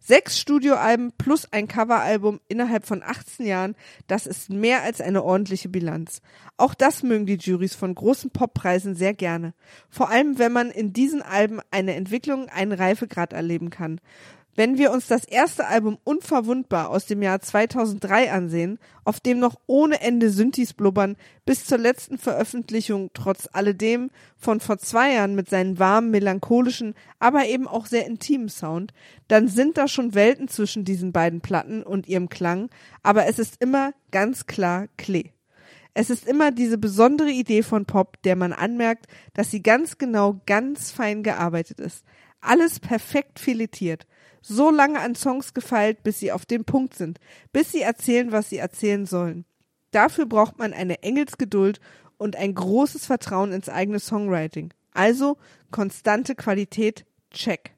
Sechs Studioalben plus ein Coveralbum innerhalb von 18 Jahren, das ist mehr als eine ordentliche Bilanz. Auch das mögen die Juries von großen Poppreisen sehr gerne. Vor allem, wenn man in diesen Alben eine Entwicklung, einen Reifegrad erleben kann. Wenn wir uns das erste Album Unverwundbar aus dem Jahr 2003 ansehen, auf dem noch ohne Ende Synthes blubbern, bis zur letzten Veröffentlichung trotz alledem von vor zwei Jahren mit seinen warmen, melancholischen, aber eben auch sehr intimen Sound, dann sind da schon Welten zwischen diesen beiden Platten und ihrem Klang, aber es ist immer ganz klar Klee. Es ist immer diese besondere Idee von Pop, der man anmerkt, dass sie ganz genau, ganz fein gearbeitet ist. Alles perfekt filetiert. So lange an Songs gefeilt, bis sie auf dem Punkt sind, bis sie erzählen, was sie erzählen sollen. Dafür braucht man eine Engelsgeduld und ein großes Vertrauen ins eigene Songwriting. Also konstante Qualität, check.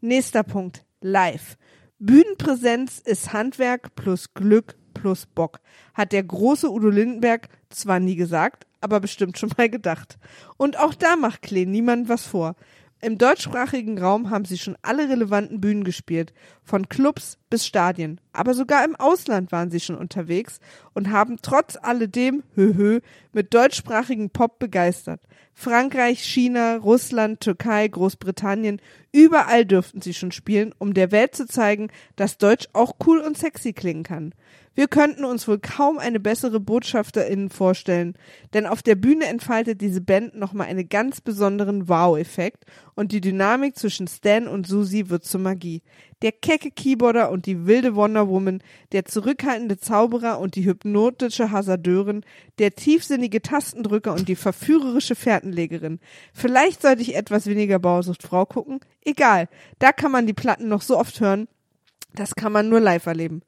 Nächster Punkt, live. Bühnenpräsenz ist Handwerk plus Glück plus Bock, hat der große Udo Lindenberg zwar nie gesagt, aber bestimmt schon mal gedacht. Und auch da macht Klee niemand was vor. Im deutschsprachigen Raum haben sie schon alle relevanten Bühnen gespielt, von Clubs bis Stadien. Aber sogar im Ausland waren sie schon unterwegs und haben trotz alledem, höhö, mit deutschsprachigen Pop begeistert. Frankreich, China, Russland, Türkei, Großbritannien, überall dürften sie schon spielen, um der Welt zu zeigen, dass Deutsch auch cool und sexy klingen kann. Wir könnten uns wohl kaum eine bessere BotschafterInnen vorstellen, denn auf der Bühne entfaltet diese Band nochmal einen ganz besonderen Wow-Effekt und die Dynamik zwischen Stan und Susi wird zur Magie. Der kecke Keyboarder und die wilde Wonder Woman, der zurückhaltende Zauberer und die hypnotische Hasardeurin, der tiefsinnige Tastendrücker und die verführerische Fährtenlegerin. Vielleicht sollte ich etwas weniger Bausucht Frau gucken? Egal, da kann man die Platten noch so oft hören, das kann man nur live erleben.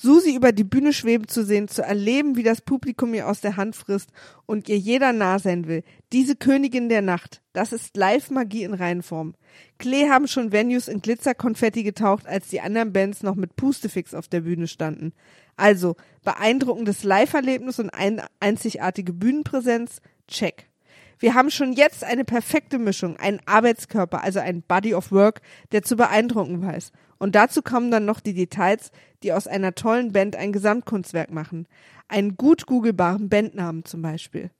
Susi über die Bühne schweben zu sehen, zu erleben, wie das Publikum ihr aus der Hand frisst und ihr jeder nah sein will. Diese Königin der Nacht, das ist Live-Magie in Reihenform. Klee haben schon Venues in Glitzerkonfetti getaucht, als die anderen Bands noch mit Pustefix auf der Bühne standen. Also, beeindruckendes Live-Erlebnis und ein einzigartige Bühnenpräsenz, check. Wir haben schon jetzt eine perfekte Mischung, einen Arbeitskörper, also ein Body of Work, der zu beeindrucken weiß. Und dazu kommen dann noch die Details, die aus einer tollen Band ein Gesamtkunstwerk machen. Einen gut googelbaren Bandnamen zum Beispiel.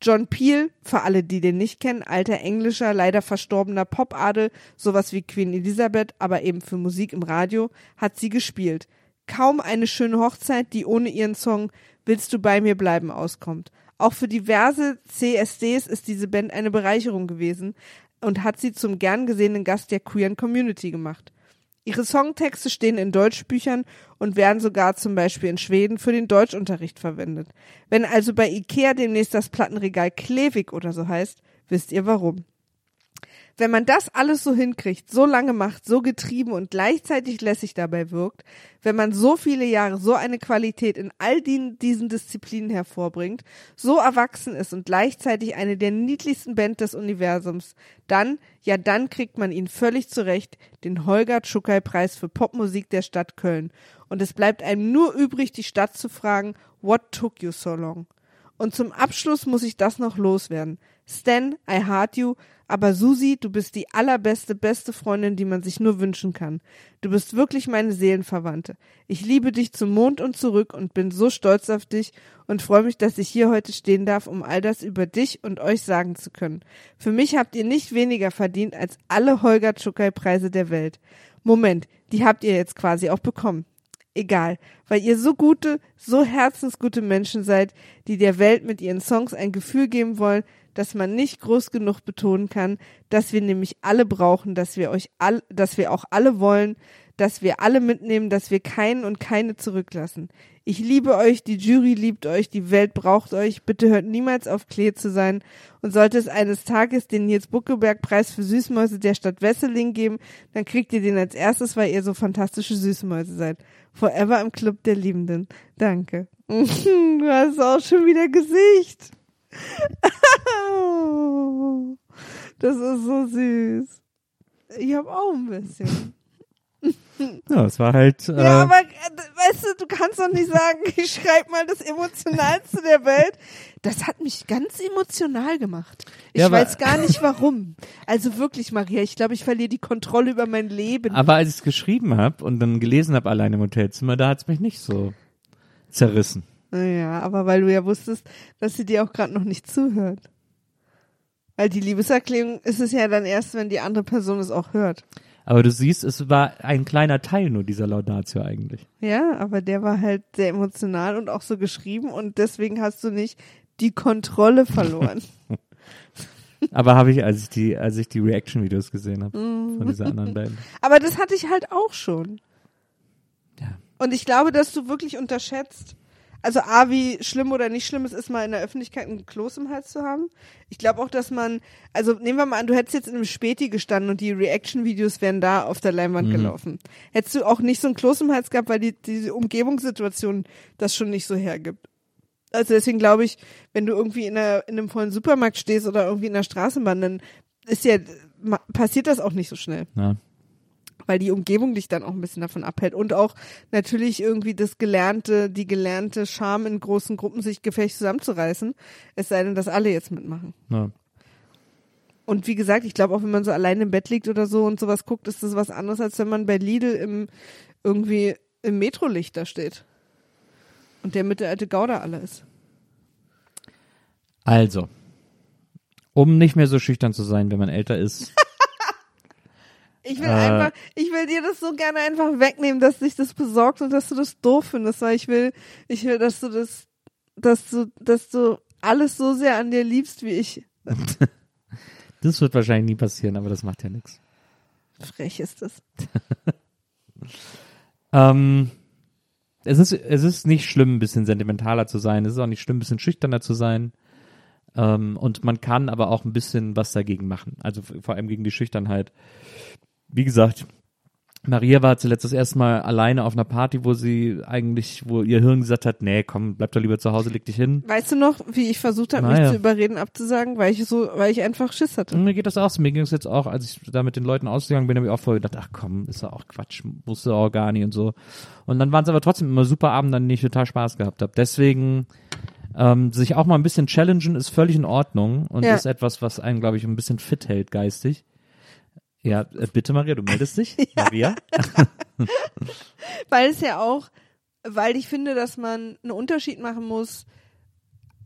John Peel, für alle, die den nicht kennen, alter englischer, leider verstorbener Popadel, sowas wie Queen Elizabeth, aber eben für Musik im Radio, hat sie gespielt. Kaum eine schöne Hochzeit, die ohne ihren Song Willst du bei mir bleiben auskommt. Auch für diverse CSDs ist diese Band eine Bereicherung gewesen und hat sie zum gern gesehenen Gast der queeren Community gemacht. Ihre Songtexte stehen in Deutschbüchern und werden sogar zum Beispiel in Schweden für den Deutschunterricht verwendet. Wenn also bei Ikea demnächst das Plattenregal Klevig oder so heißt, wisst ihr warum. Wenn man das alles so hinkriegt, so lange macht, so getrieben und gleichzeitig lässig dabei wirkt, wenn man so viele Jahre so eine Qualität in all die, diesen Disziplinen hervorbringt, so erwachsen ist und gleichzeitig eine der niedlichsten Band des Universums, dann, ja dann kriegt man ihn völlig zurecht, den Holger Tschukai Preis für Popmusik der Stadt Köln. Und es bleibt einem nur übrig, die Stadt zu fragen, what took you so long? Und zum Abschluss muss ich das noch loswerden. Stan, I heart you, aber Susi, du bist die allerbeste, beste Freundin, die man sich nur wünschen kann. Du bist wirklich meine Seelenverwandte. Ich liebe dich zum Mond und zurück und bin so stolz auf dich und freue mich, dass ich hier heute stehen darf, um all das über dich und euch sagen zu können. Für mich habt ihr nicht weniger verdient als alle Holger Tschukai-Preise der Welt. Moment, die habt ihr jetzt quasi auch bekommen egal, weil ihr so gute, so herzensgute Menschen seid, die der Welt mit ihren Songs ein Gefühl geben wollen, dass man nicht groß genug betonen kann, dass wir nämlich alle brauchen, dass wir euch all, dass wir auch alle wollen, dass wir alle mitnehmen, dass wir keinen und keine zurücklassen. Ich liebe euch, die Jury liebt euch, die Welt braucht euch. Bitte hört niemals auf Klee zu sein. Und sollte es eines Tages den Nils Buckelberg Preis für Süßmäuse der Stadt Wesseling geben, dann kriegt ihr den als erstes, weil ihr so fantastische Süßmäuse seid. Forever im Club der Liebenden. Danke. [LAUGHS] Du hast auch schon wieder Gesicht. [LAUGHS] Das ist so süß. Ich hab auch ein bisschen. [LAUGHS] Ja, es war halt. Äh, Ja, aber weißt du, du kannst doch nicht sagen, [LAUGHS] ich schreib mal das Emotionalste der Welt. Das hat mich ganz emotional gemacht. Ich Ja, weiß gar nicht warum. Also wirklich, Maria, ich glaube, ich verliere die Kontrolle über mein Leben. aber als ich es geschrieben habe und dann gelesen habe allein im Hotelzimmer, da hat es mich nicht so zerrissen. Ja, aber weil du ja wusstest, dass sie dir auch gerade noch nicht zuhört. Weil die Liebeserklärung ist es ja dann erst, wenn die andere Person es auch hört. Aber du siehst, es war ein kleiner Teil nur dieser Laudatio eigentlich. Ja, aber der war halt sehr emotional und auch so geschrieben und deswegen hast du nicht die Kontrolle verloren. [LAUGHS] [LAUGHS] Aber habe ich, als ich die, als ich die Reaction-Videos gesehen habe Mhm. von dieser anderen Band. [LAUGHS] aber das hatte ich halt auch schon. Ja. Und ich glaube, dass du wirklich unterschätzt, also A, wie schlimm oder nicht schlimm es ist, mal in der Öffentlichkeit ein Kloß im Hals zu haben. Ich glaube auch, dass man, also nehmen wir mal an, du hättest jetzt in einem Späti gestanden und die Reaction-Videos wären da auf der Leinwand gelaufen. Hättest du auch nicht so ein Kloß im Hals gehabt, weil die, diese Umgebungssituation das schon nicht so hergibt. Also deswegen glaube ich, wenn du irgendwie in, einer, in einem vollen Supermarkt stehst oder irgendwie in der Straßenbahn, dann ist ja, passiert das auch nicht so schnell Ja. Weil die Umgebung dich dann auch ein bisschen davon abhält und auch natürlich irgendwie das gelernte, die gelernte Scham in großen Gruppen sich gefällig zusammenzureißen, es sei denn, dass alle jetzt mitmachen. Ja. Und wie gesagt, ich glaube auch, wenn man so allein im Bett liegt oder so und sowas guckt, ist das was anderes, als wenn man bei Lidl im irgendwie im Metrolicht da steht. Und der mit der alte Gauder alle ist. Also, um nicht mehr so schüchtern zu sein, wenn man älter ist. Ich will Äh. einfach, ich will dir das so gerne einfach wegnehmen, dass dich das besorgt und dass du das doof findest, weil ich will, ich will, dass du das, dass du, dass du alles so sehr an dir liebst wie ich. [LAUGHS] Das wird wahrscheinlich nie passieren, aber das macht ja nichts. Frech ist das. [LAUGHS] Ähm, es ist, es ist nicht schlimm, ein bisschen sentimentaler zu sein. Es ist auch nicht schlimm, ein bisschen schüchterner zu sein. Ähm, und man kann aber auch ein bisschen was dagegen machen. Also vor allem gegen die Schüchternheit. Wie gesagt, Maria war zuletzt das erste Mal alleine auf einer Party, wo sie eigentlich, wo ihr Hirn gesagt hat, nee, komm, bleib doch lieber zu Hause, leg dich hin. Weißt du noch, wie ich versucht habe, Naja. mich zu überreden, abzusagen, weil ich so, weil ich einfach Schiss hatte? Und mir geht das auch so. Mir ging es jetzt auch, als ich da mit den Leuten ausgegangen bin, habe ich auch vorher gedacht, ach komm, ist ja auch Quatsch, wusste auch gar nicht und so. Und dann waren es aber trotzdem immer super Abend, an denen ich total Spaß gehabt habe. Deswegen ähm, sich auch mal ein bisschen challengen ist völlig in Ordnung und Ja. ist etwas, was einen, glaube ich, ein bisschen fit hält geistig. Ja, äh, bitte Maria, du meldest dich. [LAUGHS] Maria? [LAUGHS] Weil es ja auch, weil ich finde, dass man einen Unterschied machen muss.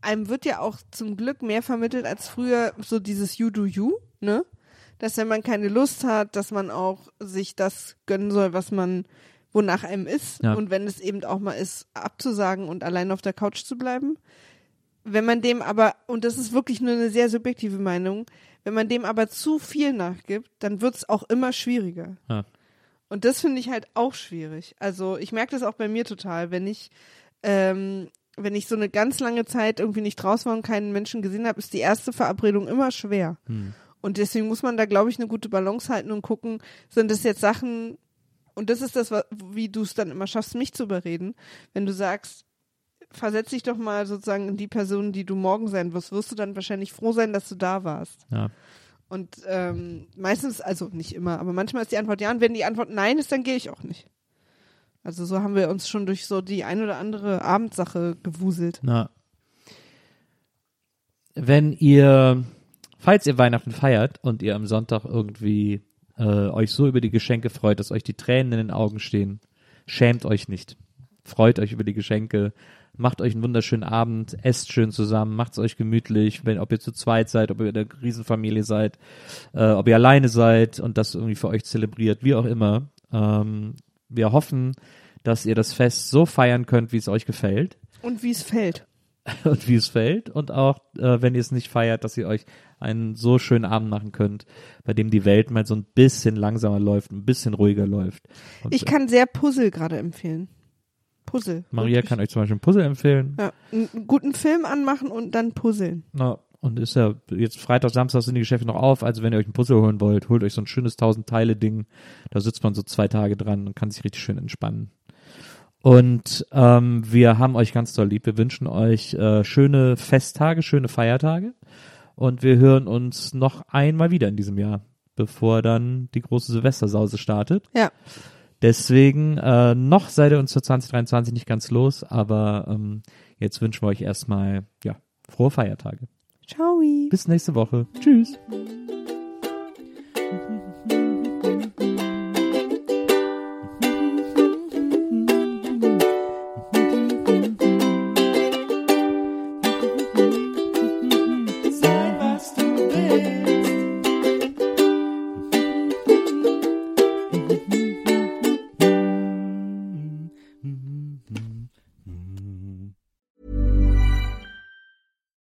Einem wird ja auch zum Glück mehr vermittelt als früher so dieses You do you, ne? Dass wenn man keine Lust hat, dass man auch sich das gönnen soll, was man, wonach einem ist. Ja. Und wenn es eben auch mal ist, abzusagen und allein auf der Couch zu bleiben. Wenn man dem aber, und das ist wirklich nur eine sehr subjektive Meinung, wenn man dem aber zu viel nachgibt, dann wird es auch immer schwieriger. Ja. Und das finde ich halt auch schwierig. Also ich merke das auch bei mir total, wenn ich, ähm, wenn ich so eine ganz lange Zeit irgendwie nicht draußen war und keinen Menschen gesehen habe, ist die erste Verabredung immer schwer. Und deswegen muss man da, glaube ich, eine gute Balance halten und gucken, sind das jetzt Sachen, und das ist das, wie du es dann immer schaffst, mich zu überreden, wenn du sagst, versetz dich doch mal sozusagen in die Person, die du morgen sein wirst, wirst du dann wahrscheinlich froh sein, dass du da warst. Ja. Und ähm, meistens, also nicht immer, aber manchmal ist die Antwort ja. Und wenn die Antwort nein ist, dann gehe ich auch nicht. Also so haben wir uns schon durch so die ein oder andere Abendsache gewuselt. Na. Wenn ihr falls ihr Weihnachten feiert und ihr am Sonntag irgendwie äh, euch so über die Geschenke freut, dass euch die Tränen in den Augen stehen, schämt euch nicht. Freut euch über die Geschenke, macht euch einen wunderschönen Abend, esst schön zusammen, macht's euch gemütlich, wenn, ob ihr zu zweit seid, ob ihr in der Riesenfamilie seid, äh, ob ihr alleine seid und das irgendwie für euch zelebriert, wie auch immer. Ähm, wir hoffen, dass ihr das Fest so feiern könnt, wie es euch gefällt Und wie es fällt. [LAUGHS] und wie es fällt und auch, äh, wenn ihr es nicht feiert, dass ihr euch einen so schönen Abend machen könnt, bei dem die Welt mal so ein bisschen langsamer läuft, ein bisschen ruhiger läuft. Und Ich kann sehr Puzzle gerade empfehlen. Puzzle. Maria Wirklich. kann euch zum Beispiel ein Puzzle empfehlen. Ja, einen guten Film anmachen und dann puzzeln. Na, und ist ja jetzt Freitag, Samstag sind die Geschäfte noch auf. Also wenn ihr euch ein Puzzle holen wollt, holt euch so ein schönes 1000 Teile Ding. Da sitzt man so zwei Tage dran und kann sich richtig schön entspannen. Und ähm, wir haben euch ganz doll lieb. Wir wünschen euch äh, schöne Festtage, schöne Feiertage. Und wir hören uns noch einmal wieder in diesem Jahr, bevor dann die große Silvestersause startet. Ja. Deswegen, äh, noch seid ihr uns für 2023 nicht ganz los, aber ähm, jetzt wünschen wir euch erstmal, ja, frohe Feiertage. Ciao. Bis nächste Woche. Tschüss. [LAUGHS]